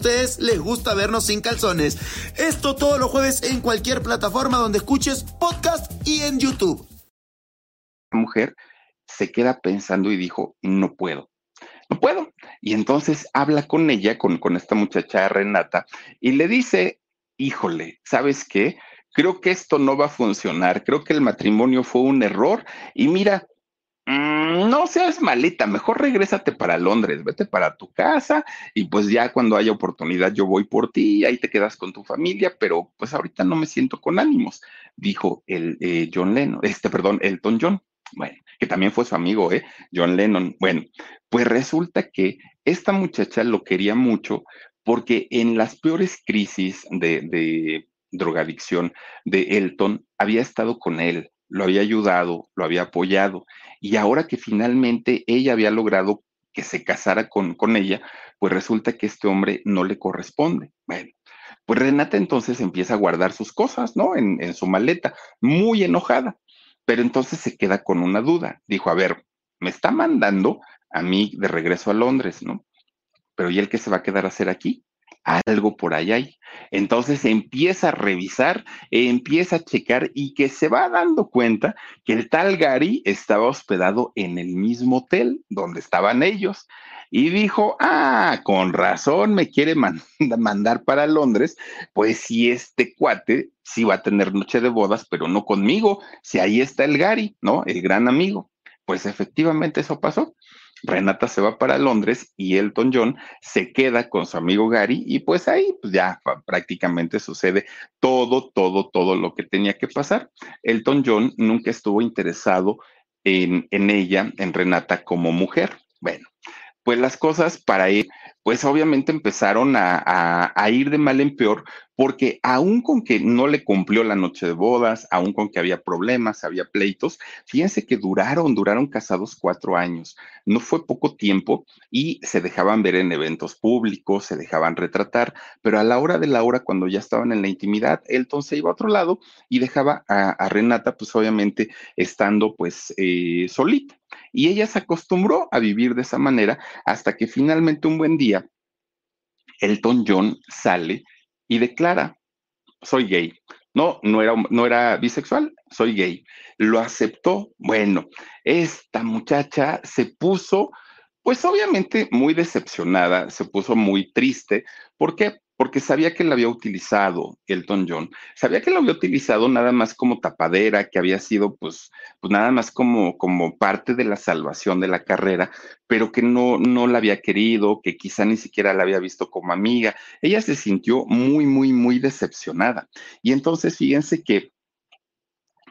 ustedes les gusta vernos sin calzones. Esto todos los jueves en cualquier plataforma donde escuches podcast y en YouTube. La mujer se queda pensando y dijo, no puedo. No puedo. Y entonces habla con ella, con, con esta muchacha Renata, y le dice, híjole, ¿sabes qué? creo que esto no va a funcionar, creo que el matrimonio fue un error y mira, no seas malita, mejor regrésate para Londres, vete para tu casa y pues ya cuando haya oportunidad yo voy por ti, ahí te quedas con tu familia, pero pues ahorita no me siento con ánimos, dijo el eh, John Lennon, este, perdón, Elton John. Bueno, que también fue su amigo, ¿eh? John Lennon. Bueno, pues resulta que esta muchacha lo quería mucho porque en las peores crisis de drogadicción de Elton, había estado con él, lo había ayudado, lo había apoyado, y ahora que finalmente ella había logrado que se casara con, con ella, pues resulta que este hombre no le corresponde. Bueno, pues Renata entonces empieza a guardar sus cosas, ¿no? En, en su maleta, muy enojada, pero entonces se queda con una duda. Dijo, a ver, me está mandando a mí de regreso a Londres, ¿no? Pero ¿y él qué se va a quedar a hacer aquí? Algo por allá hay. Entonces empieza a revisar, empieza a checar y que se va dando cuenta que el tal Gary estaba hospedado en el mismo hotel donde estaban ellos. Y dijo, ah, con razón me quiere mandar para Londres, pues si este cuate sí va a tener noche de bodas, pero no conmigo, si ahí está el Gary, ¿no? El gran amigo. Pues efectivamente eso pasó. Renata se va para Londres y Elton John se queda con su amigo Gary y pues ahí pues ya prácticamente sucede todo, todo, todo lo que tenía que pasar. Elton John nunca estuvo interesado en, en ella, en Renata como mujer. Bueno, pues las cosas para él, pues obviamente empezaron a, ir de mal en peor, porque aún con que no le cumplió la noche de bodas, aún con que había problemas, había pleitos, fíjense que duraron, duraron casados cuatro años. No fue poco tiempo y se dejaban ver en eventos públicos, se dejaban retratar, pero a la hora de la hora, cuando ya estaban en la intimidad, Elton se iba a otro lado y dejaba a, Renata, pues obviamente estando pues eh, solita. Y ella se acostumbró a vivir de esa manera hasta que finalmente un buen día, Elton John sale y declara, soy gay. No, no era, no era bisexual, soy gay. Lo aceptó. Bueno, esta muchacha se puso, pues obviamente muy decepcionada, se puso muy triste. ¿Por qué? Porque sabía que la había utilizado Elton John, sabía que la había utilizado nada más como tapadera, que había sido pues, pues nada más como, como parte de la salvación de la carrera, pero que no, no la había querido, que quizá ni siquiera la había visto como amiga. Ella se sintió muy, muy, muy decepcionada. Y entonces fíjense que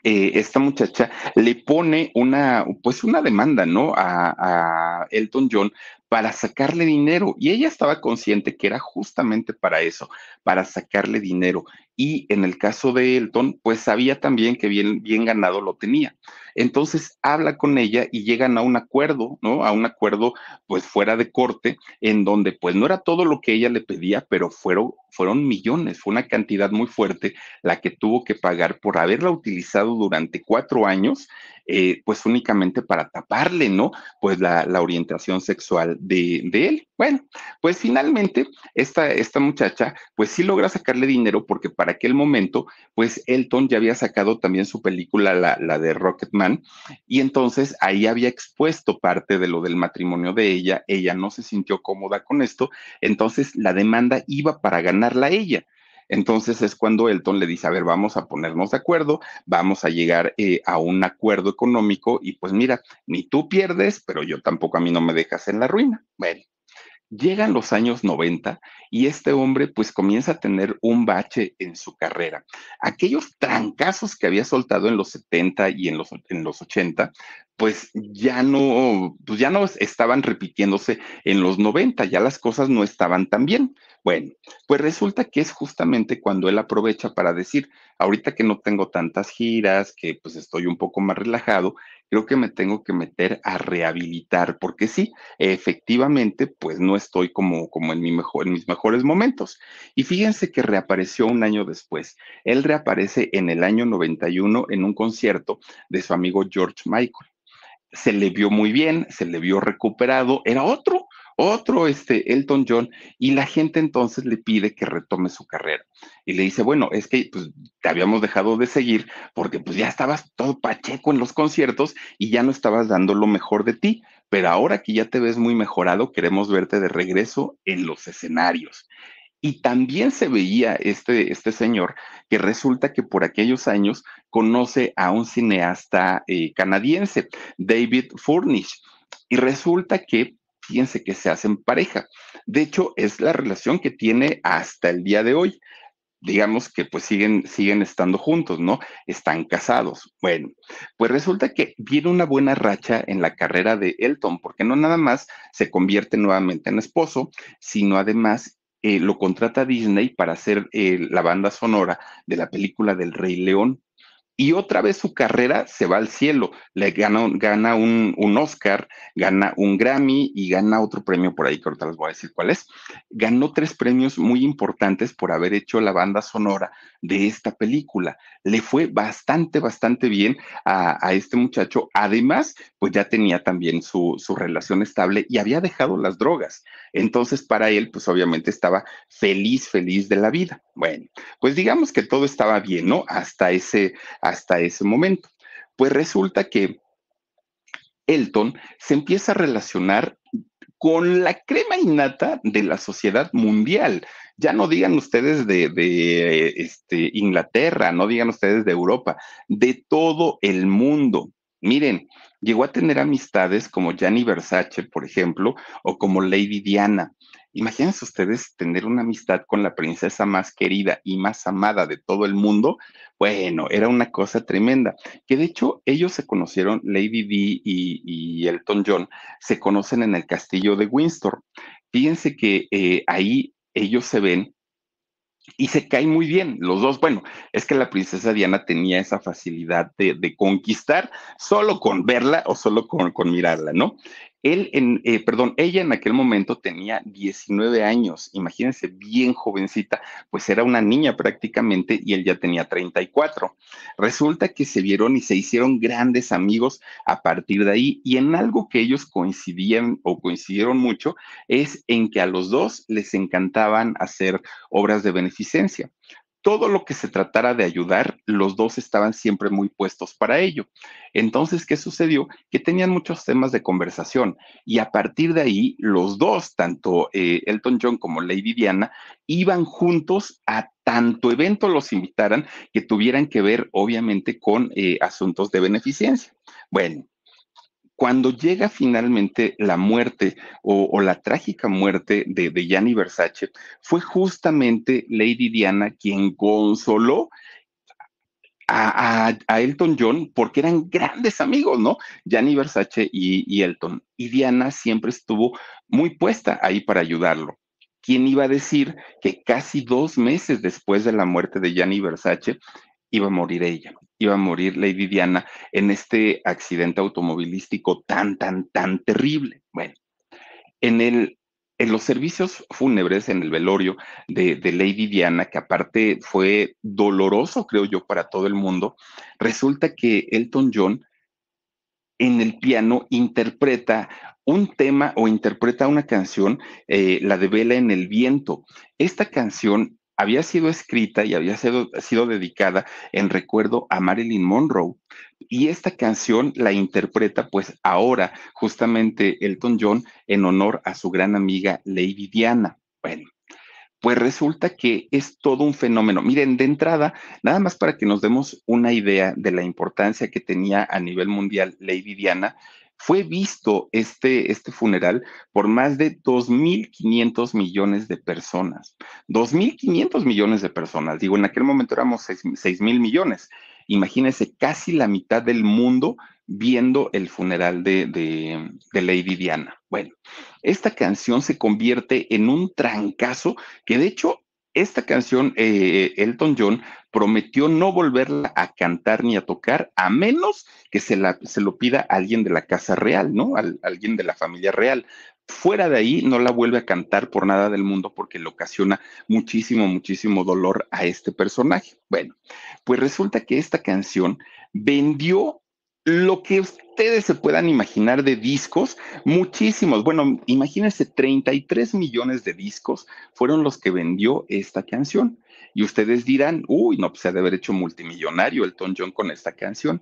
eh, esta muchacha le pone una, pues una demanda, ¿no? A, a, Elton John para sacarle dinero y ella estaba consciente que era justamente para eso, para sacarle dinero. Y en el caso de Elton, pues sabía también que bien, bien ganado lo tenía. Entonces habla con ella y llegan a un acuerdo, ¿no? A un acuerdo pues fuera de corte, en donde pues no era todo lo que ella le pedía, pero fueron, fueron millones, fue una cantidad muy fuerte la que tuvo que pagar por haberla utilizado durante cuatro años, eh, pues únicamente para taparle, ¿no? Pues la, la orientación sexual de, de, él. Bueno, pues finalmente esta, esta muchacha pues sí logra sacarle dinero porque para aquel momento pues Elton ya había sacado también su película, la, la de Rocketman, y entonces ahí había expuesto parte de lo del matrimonio de ella, ella no se sintió cómoda con esto, entonces la demanda iba para ganarla ella. Entonces es cuando Elton le dice, a ver, vamos a ponernos de acuerdo, vamos a llegar eh, a un acuerdo económico y pues mira, ni tú pierdes, pero yo tampoco a mí no me dejas en la ruina. Bueno, Llegan los años 90 y este hombre pues comienza a tener un bache en su carrera. Aquellos trancazos que había soltado en los 70 y en los, en los 80, pues ya no, pues ya no estaban repitiéndose en los 90, ya las cosas no estaban tan bien. Bueno, pues resulta que es justamente cuando él aprovecha para decir, ahorita que no tengo tantas giras, que pues estoy un poco más relajado, creo que me tengo que meter a rehabilitar, porque sí, efectivamente, pues no estoy como, como en, mi mejor, en mis mejores momentos. Y fíjense que reapareció un año después. Él reaparece en el año 91 en un concierto de su amigo George Michael. Se le vio muy bien, se le vio recuperado, era otro, otro este Elton John y la gente entonces le pide que retome su carrera y le dice, bueno, es que pues, te habíamos dejado de seguir porque pues ya estabas todo pacheco en los conciertos y ya no estabas dando lo mejor de ti, pero ahora que ya te ves muy mejorado, queremos verte de regreso en los escenarios. Y también se veía este, este señor que resulta que por aquellos años conoce a un cineasta eh, canadiense, David Furnish. Y resulta que fíjense que se hacen pareja. De hecho, es la relación que tiene hasta el día de hoy. Digamos que pues siguen, siguen estando juntos, ¿no? Están casados. Bueno, pues resulta que viene una buena racha en la carrera de Elton, porque no nada más se convierte nuevamente en esposo, sino además eh, lo contrata Disney para hacer eh, la banda sonora de la película del Rey León y otra vez su carrera se va al cielo. Le gana, gana un, un, Oscar, gana un Grammy y gana otro premio por ahí, que ahorita les voy a decir cuál es. Ganó tres premios muy importantes por haber hecho la banda sonora de esta película. Le fue bastante, bastante bien a, a este muchacho. Además, pues ya tenía también su, su relación estable y había dejado las drogas. Entonces, para él, pues obviamente estaba feliz, feliz de la vida. Bueno, pues digamos que todo estaba bien, ¿no? Hasta ese hasta ese momento. Pues resulta que Elton se empieza a relacionar con la crema innata de la sociedad mundial. Ya no digan ustedes de, este, Inglaterra, no digan ustedes de Europa, de todo el mundo. Miren, llegó a tener amistades como Gianni Versace, por ejemplo, o como Lady Diana. Imagínense ustedes tener una amistad con la princesa más querida y más amada de todo el mundo. Bueno, era una cosa tremenda. Que de hecho ellos se conocieron, Lady Di y, Elton John, se conocen en el castillo de Windsor. Fíjense que eh, ahí ellos se ven y se caen muy bien los dos. Bueno, es que la princesa Diana tenía esa facilidad de, conquistar solo con verla o solo con mirarla, ¿no? Él, en, eh, perdón, ella en aquel momento tenía 19 años, imagínense, bien jovencita, pues era una niña prácticamente y él ya tenía 34. Resulta que se vieron y se hicieron grandes amigos a partir de ahí y en algo que ellos coincidían o coincidieron mucho es en que a los dos les encantaban hacer obras de beneficencia todo lo que se tratara de ayudar, los dos estaban siempre muy puestos para ello. Entonces, ¿qué sucedió? Que tenían muchos temas de conversación y a partir de ahí, los dos, tanto eh, Elton John como Lady Diana, iban juntos a tanto evento los invitaran que tuvieran que ver, obviamente, con eh, asuntos de beneficencia. Bueno, cuando llega finalmente la muerte o, la trágica muerte de, de Gianni Versace, fue justamente Lady Diana quien consoló a, Elton John porque eran grandes amigos, ¿no? Gianni Versace y, y, Elton. Y Diana siempre estuvo muy puesta ahí para ayudarlo. ¿Quién iba a decir que casi dos meses después de la muerte de Gianni Versace iba a morir ella? Iba a morir Lady Diana en este accidente automovilístico tan, tan, tan terrible. Bueno, en el en los servicios fúnebres, en el velorio de, Lady Diana, que aparte fue doloroso, creo yo, para todo el mundo, resulta que Elton John en el piano interpreta un tema o interpreta una canción, eh, la de Vela en el viento. Esta canción había sido escrita y había sido, dedicada en recuerdo a Marilyn Monroe. Y esta canción la interpreta pues ahora justamente Elton John en honor a su gran amiga Lady Diana. Bueno, pues resulta que es todo un fenómeno. Miren, de entrada, nada más para que nos demos una idea de la importancia que tenía a nivel mundial Lady Diana, fue visto este, este funeral por más de 2.500 millones de personas. 2.500 millones de personas. Digo, en aquel momento éramos 6 mil millones. Imagínense, casi la mitad del mundo viendo el funeral de, de, Lady Diana. Bueno, esta canción se convierte en un trancazo que de hecho esta canción, eh, Elton John prometió no volverla a cantar ni a tocar, a menos que se, la, se lo pida alguien de la casa real, ¿no? alguien de la familia real. Fuera de ahí, no la vuelve a cantar por nada del mundo porque le ocasiona muchísimo, muchísimo dolor a este personaje. Bueno, pues resulta que esta canción vendió lo que ustedes se puedan imaginar de discos, muchísimos. Bueno, imagínense, 33 millones de discos fueron los que vendió esta canción. Y ustedes dirán, uy, no, pues se ha de haber hecho multimillonario Elton John con esta canción.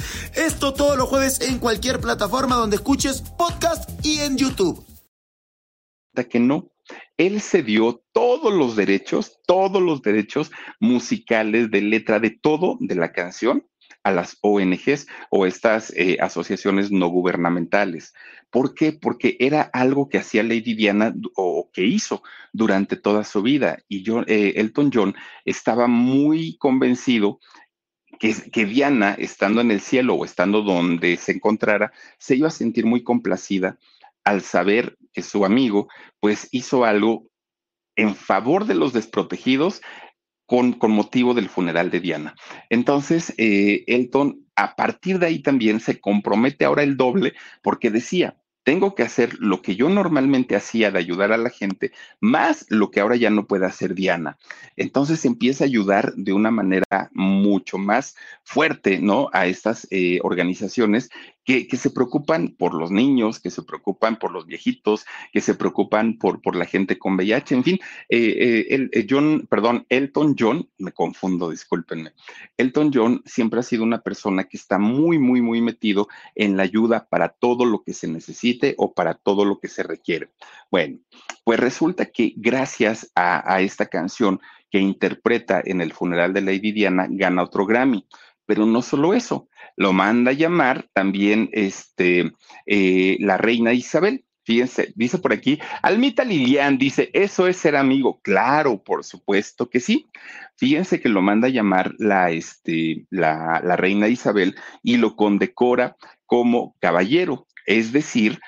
Esto todos los jueves en cualquier plataforma donde escuches podcast y en YouTube. Que no, él se dio todos los derechos, todos los derechos musicales, de letra, de todo de la canción a las ONGs o estas eh, asociaciones no gubernamentales. ¿Por qué? Porque era algo que hacía Lady Diana o que hizo durante toda su vida. Y eh, Elton John estaba muy convencido que, Diana, estando en el cielo o estando donde se encontrara, se iba a sentir muy complacida al saber que su amigo, pues, hizo algo en favor de los desprotegidos con, con motivo del funeral de Diana. Entonces, eh, Elton, a partir de ahí también se compromete ahora el doble, porque decía, tengo que hacer lo que yo normalmente hacía de ayudar a la gente, más lo que ahora ya no puede hacer Diana. Entonces empieza a ayudar de una manera mucho más fuerte, ¿no? A estas eh, organizaciones que, se preocupan por los niños, que se preocupan por los viejitos, que se preocupan por, por la gente con VIH, en fin, eh, eh, el, John, perdón, Elton John, me confundo, discúlpenme, Elton John siempre ha sido una persona que está muy, muy, muy metido en la ayuda para todo lo que se necesite o para todo lo que se requiere. Bueno, pues resulta que gracias a esta canción que interpreta en el funeral de Lady Diana, gana otro Grammy. Pero no solo eso, lo manda a llamar también este, eh, la reina Isabel. Fíjense, dice por aquí, Almita Lilian dice, ¿eso es ser amigo? Claro, por supuesto que sí. Fíjense que lo manda a llamar la, este, la, la reina Isabel y lo condecora como caballero, es decir,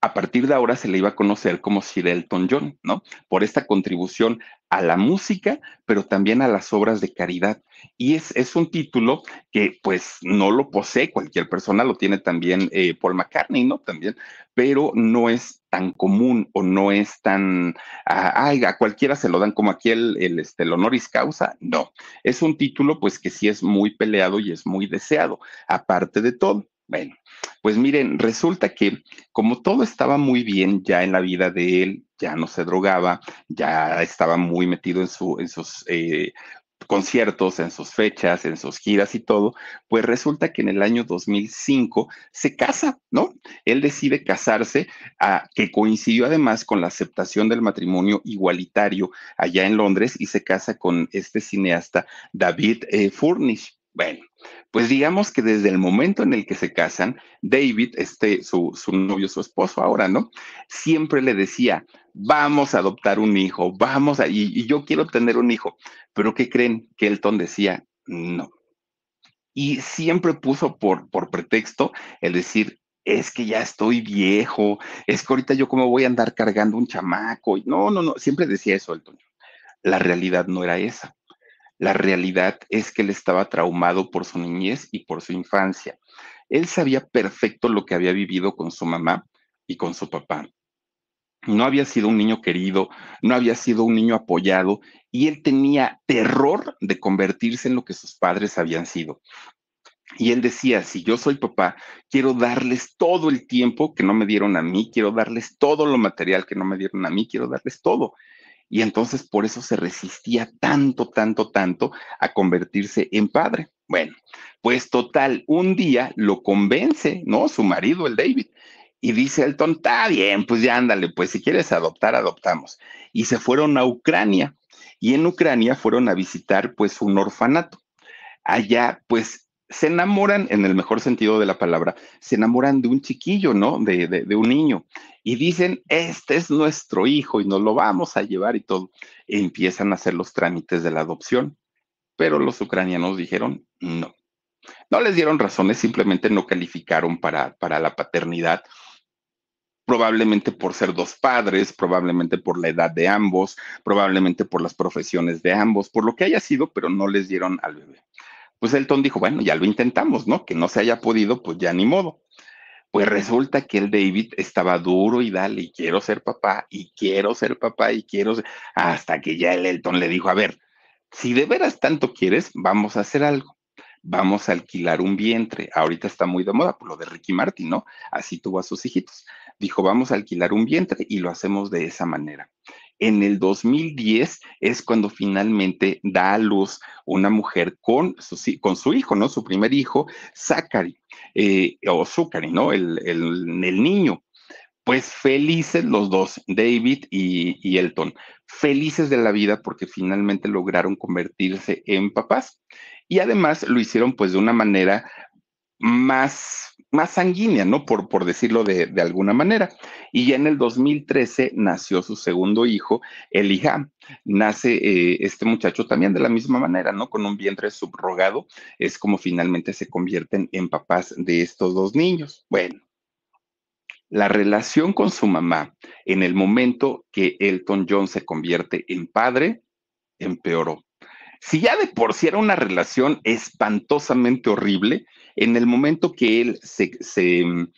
a partir de ahora se le iba a conocer como Sir Elton John, ¿no? Por esta contribución a la música, pero también a las obras de caridad. Y es, es un título que pues no lo posee cualquier persona, lo tiene también eh, Paul McCartney, ¿no? También, pero no es tan común o no es tan, ay, a cualquiera se lo dan como aquí el, el, este, el honoris causa, no. Es un título pues que sí es muy peleado y es muy deseado, aparte de todo. Bueno, pues miren, resulta que como todo estaba muy bien ya en la vida de él, ya no se drogaba, ya estaba muy metido en, su, en sus eh, conciertos, en sus fechas, en sus giras y todo, pues resulta que en el año 2005 se casa, ¿no? Él decide casarse, a, que coincidió además con la aceptación del matrimonio igualitario allá en Londres y se casa con este cineasta David eh, Furnish. Bueno, pues digamos que desde el momento en el que se casan, David, este, su, su novio, su esposo ahora, ¿no? Siempre le decía, vamos a adoptar un hijo, vamos a, y, y yo quiero tener un hijo. Pero ¿qué creen? Que Elton decía, no. Y siempre puso por, por pretexto el decir, es que ya estoy viejo, es que ahorita yo cómo voy a andar cargando un chamaco. No, no, no, siempre decía eso Elton. La realidad no era esa. La realidad es que él estaba traumado por su niñez y por su infancia. Él sabía perfecto lo que había vivido con su mamá y con su papá. No había sido un niño querido, no había sido un niño apoyado y él tenía terror de convertirse en lo que sus padres habían sido. Y él decía, si yo soy papá, quiero darles todo el tiempo que no me dieron a mí, quiero darles todo lo material que no me dieron a mí, quiero darles todo y entonces por eso se resistía tanto, tanto, tanto a convertirse en padre. Bueno, pues total, un día lo convence, ¿no? Su marido, el David, y dice Elton, está bien, pues ya ándale, pues si quieres adoptar, adoptamos. Y se fueron a Ucrania, y en Ucrania fueron a visitar pues un orfanato. Allá pues se enamoran, en el mejor sentido de la palabra, se enamoran de un chiquillo, ¿no? De, de, un niño. Y dicen, este es nuestro hijo y nos lo vamos a llevar y todo. E empiezan a hacer los trámites de la adopción. Pero los ucranianos dijeron, no. No les dieron razones, simplemente no calificaron para, para la paternidad probablemente por ser dos padres, probablemente por la edad de ambos, probablemente por las profesiones de ambos, por lo que haya sido, pero no les dieron al bebé pues Elton dijo, bueno, ya lo intentamos, ¿no? Que no se haya podido, pues ya ni modo. Pues resulta que el David estaba duro y dale, y quiero ser papá, y quiero ser papá, y quiero ser... Hasta que ya el Elton le dijo, a ver, si de veras tanto quieres, vamos a hacer algo. Vamos a alquilar un vientre. Ahorita está muy de moda por lo de Ricky Martin, ¿no? Así tuvo a sus hijitos. Dijo, vamos a alquilar un vientre y lo hacemos de esa manera. En el 2010 es cuando finalmente da a luz una mujer con su, con su hijo, ¿no? Su primer hijo, Zachary, eh, o Zachary, ¿no? El, el, niño. Pues felices los dos, David y, y Elton, felices de la vida porque finalmente lograron convertirse en papás. Y además lo hicieron pues de una manera más más sanguínea, ¿no? Por, por decirlo de, alguna manera. Y ya en el 2013 nació su segundo hijo, Elijah. Nace eh, este muchacho también de la misma manera, ¿no? Con un vientre subrogado. Es como finalmente se convierten en papás de estos dos niños. Bueno, la relación con su mamá en el momento que Elton John se convierte en padre empeoró. Si ya de por sí era una relación espantosamente horrible, en el momento que él se, se mm,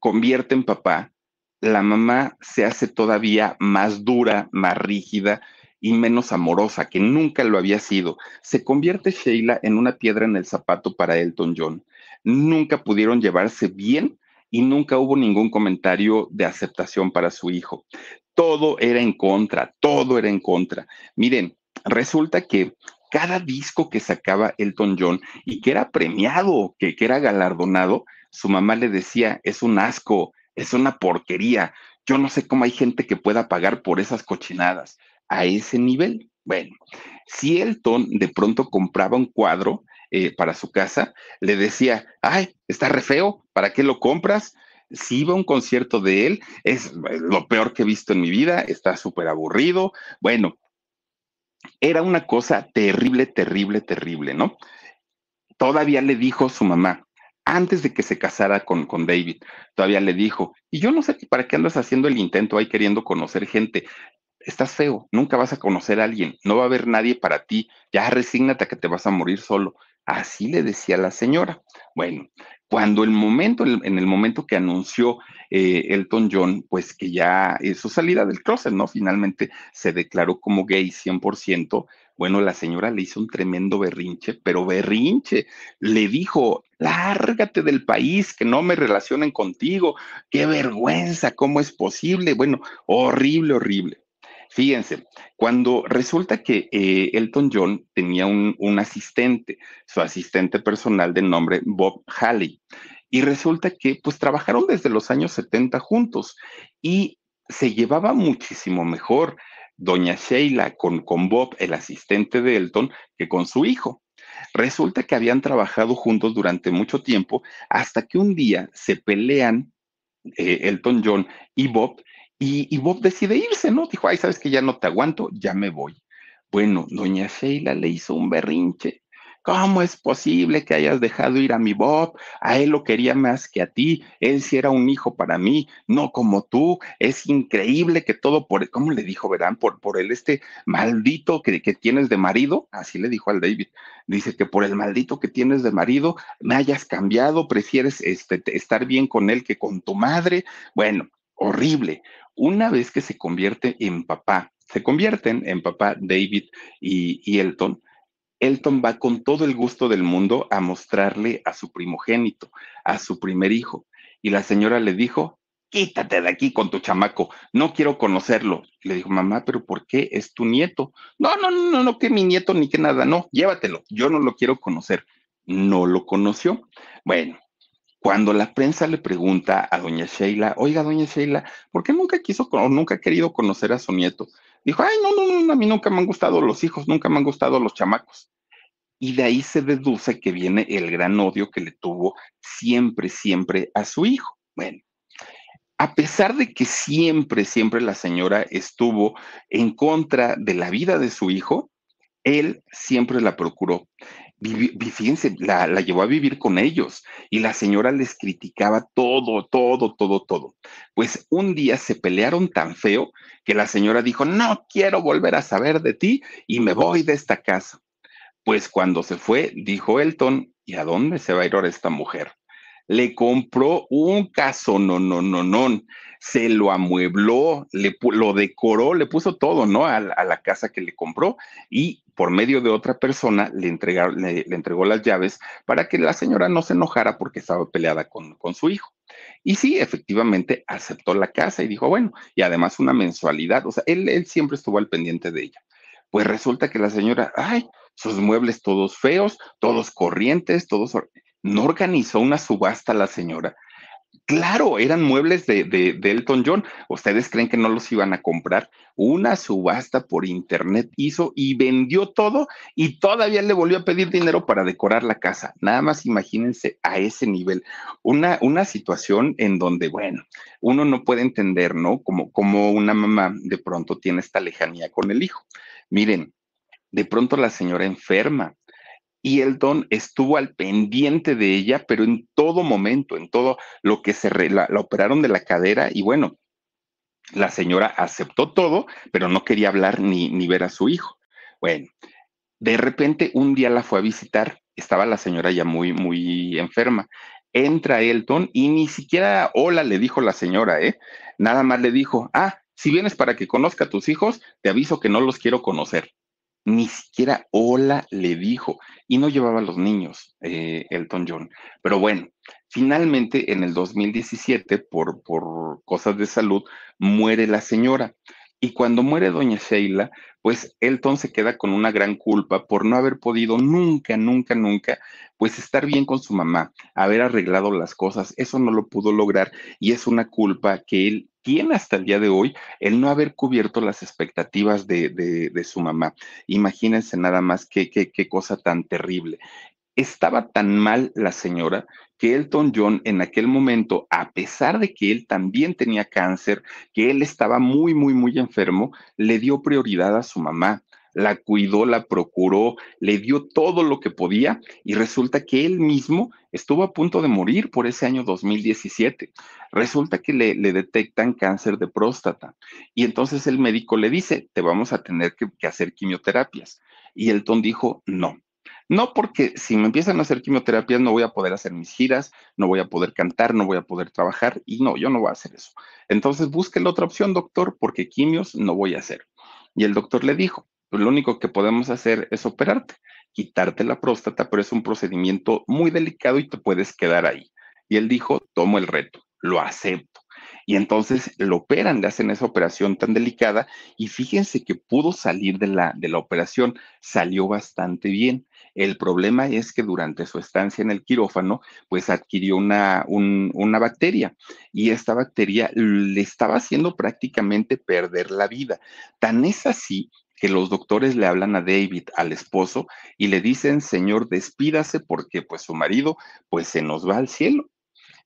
convierte en papá, la mamá se hace todavía más dura, más rígida y menos amorosa, que nunca lo había sido. Se convierte Sheila en una piedra en el zapato para Elton John. Nunca pudieron llevarse bien y nunca hubo ningún comentario de aceptación para su hijo. Todo era en contra, todo era en contra. Miren, resulta que cada disco que sacaba Elton John y que era premiado, que, que era galardonado, su mamá le decía, es un asco, es una porquería. Yo no sé cómo hay gente que pueda pagar por esas cochinadas a ese nivel. Bueno, si Elton de pronto compraba un cuadro eh, para su casa, le decía, ay, está re feo, ¿para qué lo compras? Si iba a un concierto de él, es lo peor que he visto en mi vida, está súper aburrido. Bueno, era una cosa terrible, terrible, terrible, ¿no? Todavía le dijo su mamá, antes de que se casara con, con David, todavía le dijo, y yo no sé para qué andas haciendo el intento ahí queriendo conocer gente, estás feo, nunca vas a conocer a alguien, no va a haber nadie para ti, ya resígnate a que te vas a morir solo. Así le decía la señora. Bueno, cuando el momento, en el momento que anunció eh, Elton John, pues que ya su salida del closet, ¿no? Finalmente se declaró como gay 100%. Bueno, la señora le hizo un tremendo berrinche, pero berrinche. Le dijo, lárgate del país, que no me relacionen contigo. Qué vergüenza, ¿cómo es posible? Bueno, horrible, horrible. Fíjense, cuando resulta que eh, Elton John tenía un, asistente, su asistente personal de nombre Bob Halley, y resulta que pues trabajaron desde los años 70 juntos y se llevaba muchísimo mejor doña Sheila con, con Bob, el asistente de Elton, que con su hijo. Resulta que habían trabajado juntos durante mucho tiempo hasta que un día se pelean eh, Elton John y Bob y, Bob decide irse, ¿no? Dijo, ay, sabes que ya no te aguanto, ya me voy. Bueno, doña Sheila le hizo un berrinche. ¿Cómo es posible que hayas dejado ir a mi Bob? A él lo quería más que a ti. Él sí era un hijo para mí, no como tú. Es increíble que todo por, ¿cómo le dijo, verán? Por, por el este maldito que, que tienes de marido. Así le dijo al David. Dice que por el maldito que tienes de marido me hayas cambiado, prefieres este, estar bien con él que con tu madre. Bueno, horrible una vez que se convierte en papá, se convierten en papá David y, Elton, Elton va con todo el gusto del mundo a mostrarle a su primogénito, a su primer hijo. Y la señora le dijo, quítate de aquí con tu chamaco, no quiero conocerlo. Le dijo, mamá, pero ¿por qué? Es tu nieto. No, no, no, no, que mi nieto ni que nada, no, llévatelo, yo no lo quiero conocer. No lo conoció. Bueno, cuando la prensa le pregunta a doña Sheila, oiga, doña Sheila, ¿por qué nunca quiso o nunca ha querido conocer a su nieto? Dijo, ay, no, no, no, a mí nunca me han gustado los hijos, nunca me han gustado los chamacos. Y de ahí se deduce que viene el gran odio que le tuvo siempre, siempre a su hijo. Bueno, a pesar de que siempre, siempre la señora estuvo en contra de la vida de su hijo, él siempre la procuró fíjense, la, la, llevó a vivir con ellos y la señora les criticaba todo, todo, todo, todo. Pues un día se pelearon tan feo que la señora dijo, no quiero volver a saber de ti y me voy de esta casa. Pues cuando se fue, dijo Elton, ¿y a dónde se va a ir ahora esta mujer? Le compró un caso, no, no, no, no, se lo amuebló, le, lo decoró, le puso todo, ¿no? A, a la casa que le compró y por medio de otra persona le, le, entregó las llaves para que la señora no se enojara porque estaba peleada con, con su hijo. Y sí, efectivamente aceptó la casa y dijo, bueno, y además una mensualidad, o sea, él, él siempre estuvo al pendiente de ella. Pues resulta que la señora, ay, sus muebles todos feos, todos corrientes, todos... No organizó una subasta la señora Claro, eran muebles de, de, Elton John. ¿Ustedes creen que no los iban a comprar? Una subasta por internet hizo y vendió todo y todavía le volvió a pedir dinero para decorar la casa. Nada más imagínense a ese nivel. Una, una situación en donde, bueno, uno no puede entender, ¿no? Como, como una mamá de pronto tiene esta lejanía con el hijo. Miren, de pronto la señora enferma y Elton estuvo al pendiente de ella, pero en todo momento, en todo lo que se la, operaron de la cadera y bueno, la señora aceptó todo, pero no quería hablar ni, ni ver a su hijo. Bueno, de repente un día la fue a visitar, estaba la señora ya muy, muy enferma. Entra Elton y ni siquiera hola le dijo la señora, ¿eh? Nada más le dijo, ah, si vienes para que conozca a tus hijos, te aviso que no los quiero conocer. Ni siquiera hola le dijo y no llevaba a los niños, eh, Elton John. Pero bueno, finalmente en el 2017, por, por cosas de salud, muere la señora. Y cuando muere doña Sheila, pues Elton se queda con una gran culpa por no haber podido nunca, nunca, nunca, pues estar bien con su mamá, haber arreglado las cosas. Eso no lo pudo lograr y es una culpa que él tiene hasta el día de hoy el no haber cubierto las expectativas de, de, su mamá. Imagínense nada más qué, qué, qué cosa tan terrible. Estaba tan mal la señora que Elton John en aquel momento, a pesar de que él también tenía cáncer, que él estaba muy, muy, muy enfermo, le dio prioridad a su mamá la cuidó, la procuró, le dio todo lo que podía y resulta que él mismo estuvo a punto de morir por ese año 2017. Resulta que le, detectan cáncer de próstata y entonces el médico le dice, te vamos a tener que, que hacer quimioterapias. Y Elton dijo, no, no porque si me empiezan a hacer quimioterapias no voy a poder hacer mis giras, no voy a poder cantar, no voy a poder trabajar y no, yo no voy a hacer eso. Entonces busque la otra opción, doctor, porque quimios no voy a hacer. Y el doctor le dijo, pues lo único que podemos hacer es operarte, quitarte la próstata, pero es un procedimiento muy delicado y te puedes quedar ahí. Y él dijo, tomo el reto, lo acepto. Y entonces lo operan, le hacen esa operación tan delicada y fíjense que pudo salir de la, de la operación, salió bastante bien. El problema es que durante su estancia en el quirófano, pues adquirió una, una bacteria y esta bacteria le estaba haciendo prácticamente perder la vida. Tan es así que los doctores le hablan a David, al esposo, y le dicen, Señor, despídase porque pues su marido pues se nos va al cielo.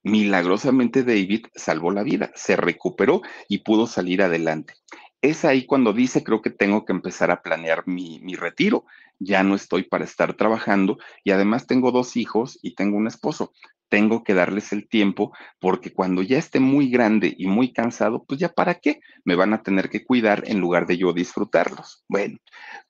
Milagrosamente David salvó la vida, se recuperó y pudo salir adelante. Es ahí cuando dice, creo que tengo que empezar a planear mi, mi retiro. Ya no estoy para estar trabajando y además tengo dos hijos y tengo un esposo. Tengo que darles el tiempo porque cuando ya esté muy grande y muy cansado, pues ya para qué me van a tener que cuidar en lugar de yo disfrutarlos. Bueno,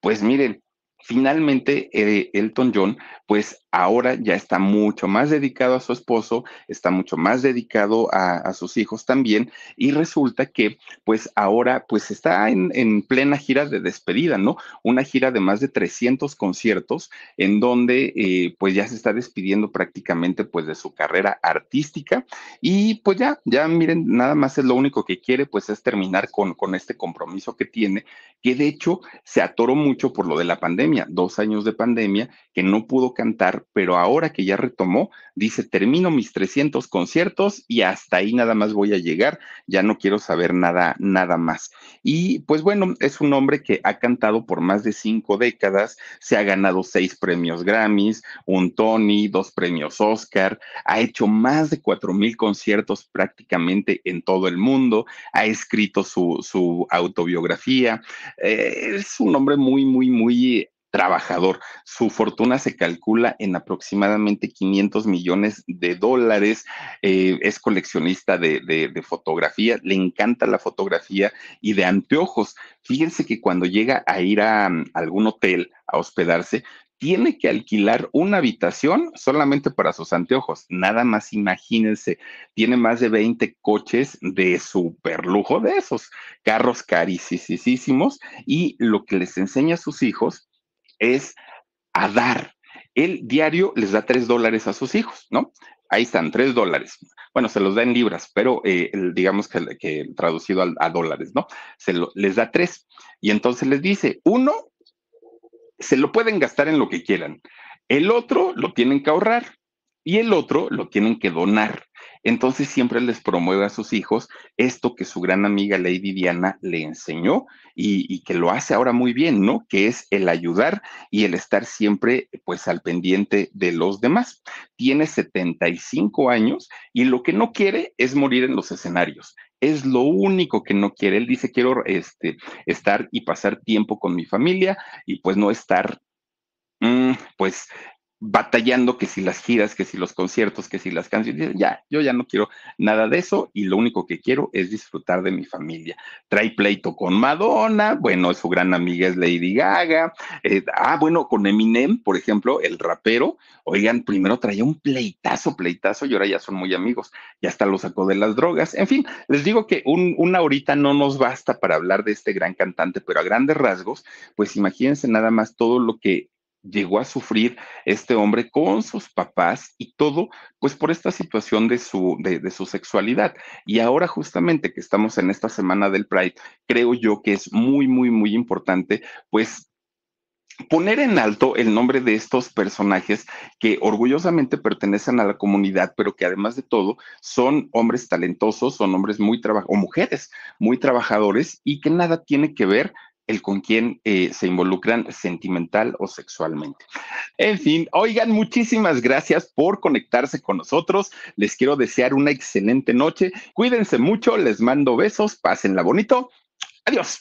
pues miren, finalmente eh, Elton John, pues ahora ya está mucho más dedicado a su esposo, está mucho más dedicado a, sus hijos también, y resulta que pues ahora pues está en, plena gira de despedida, ¿no? Una gira de más de 300 conciertos en donde eh, pues ya se está despidiendo prácticamente pues de su carrera artística y pues ya, ya miren, nada más es lo único que quiere pues es terminar con, con este compromiso que tiene, que de hecho se atoró mucho por lo de la pandemia, dos años de pandemia, que no pudo cantar pero ahora que ya retomó, dice, termino mis 300 conciertos y hasta ahí nada más voy a llegar, ya no quiero saber nada, nada más. Y pues bueno, es un hombre que ha cantado por más de cinco décadas, se ha ganado seis premios Grammys, un Tony, dos premios Oscar, ha hecho más de cuatro mil conciertos prácticamente en todo el mundo, ha escrito su, su autobiografía, eh, es un hombre muy, muy, muy trabajador. Su fortuna se calcula en aproximadamente 500 millones de dólares. Eh, es coleccionista de, fotografía, le encanta la fotografía y de anteojos. Fíjense que cuando llega a ir a, mm, algún hotel a hospedarse, tiene que alquilar una habitación solamente para sus anteojos. Nada más imagínense, tiene más de 20 coches de super lujo de esos, carros carísimos y lo que les enseña a sus hijos es a dar. El diario les da tres dólares a sus hijos, ¿no? Ahí están, tres dólares. Bueno, se los da en libras, pero eh, digamos que, traducido a, dólares, ¿no? Se les da tres. Y entonces les dice, uno, se lo pueden gastar en lo que quieran. El otro lo tienen que ahorrar y el otro lo tienen que donar. Entonces siempre les promueve a sus hijos esto que su gran amiga Lady Diana le enseñó y, que lo hace ahora muy bien, ¿no? Que es el ayudar y el estar siempre pues al pendiente de los demás. Tiene 75 años y lo que no quiere es morir en los escenarios. Es lo único que no quiere. Él dice, quiero este, estar y pasar tiempo con mi familia y pues no estar, mm, pues batallando que si las giras, que si los conciertos, que si las canciones, ya, yo ya no quiero nada de eso y lo único que quiero es disfrutar de mi familia. Trae pleito con Madonna, bueno, su gran amiga es Lady Gaga, eh, ah, bueno, con Eminem, por ejemplo, el rapero, oigan, primero traía un pleitazo, pleitazo y ahora ya son muy amigos, ya hasta lo sacó de las drogas. En fin, les digo que un, una horita no nos basta para hablar de este gran cantante, pero a grandes rasgos, pues imagínense nada más todo lo que llegó a sufrir este hombre con sus papás y todo, pues por esta situación de su, de, su sexualidad. Y ahora justamente que estamos en esta semana del Pride, creo yo que es muy, muy, muy importante, pues poner en alto el nombre de estos personajes que orgullosamente pertenecen a la comunidad, pero que además de todo son hombres talentosos, son hombres muy trabajadores, o mujeres muy trabajadores y que nada tiene que ver el con quién eh, se involucran sentimental o sexualmente. En fin, oigan, muchísimas gracias por conectarse con nosotros. Les quiero desear una excelente noche. Cuídense mucho, les mando besos, pásenla bonito. Adiós.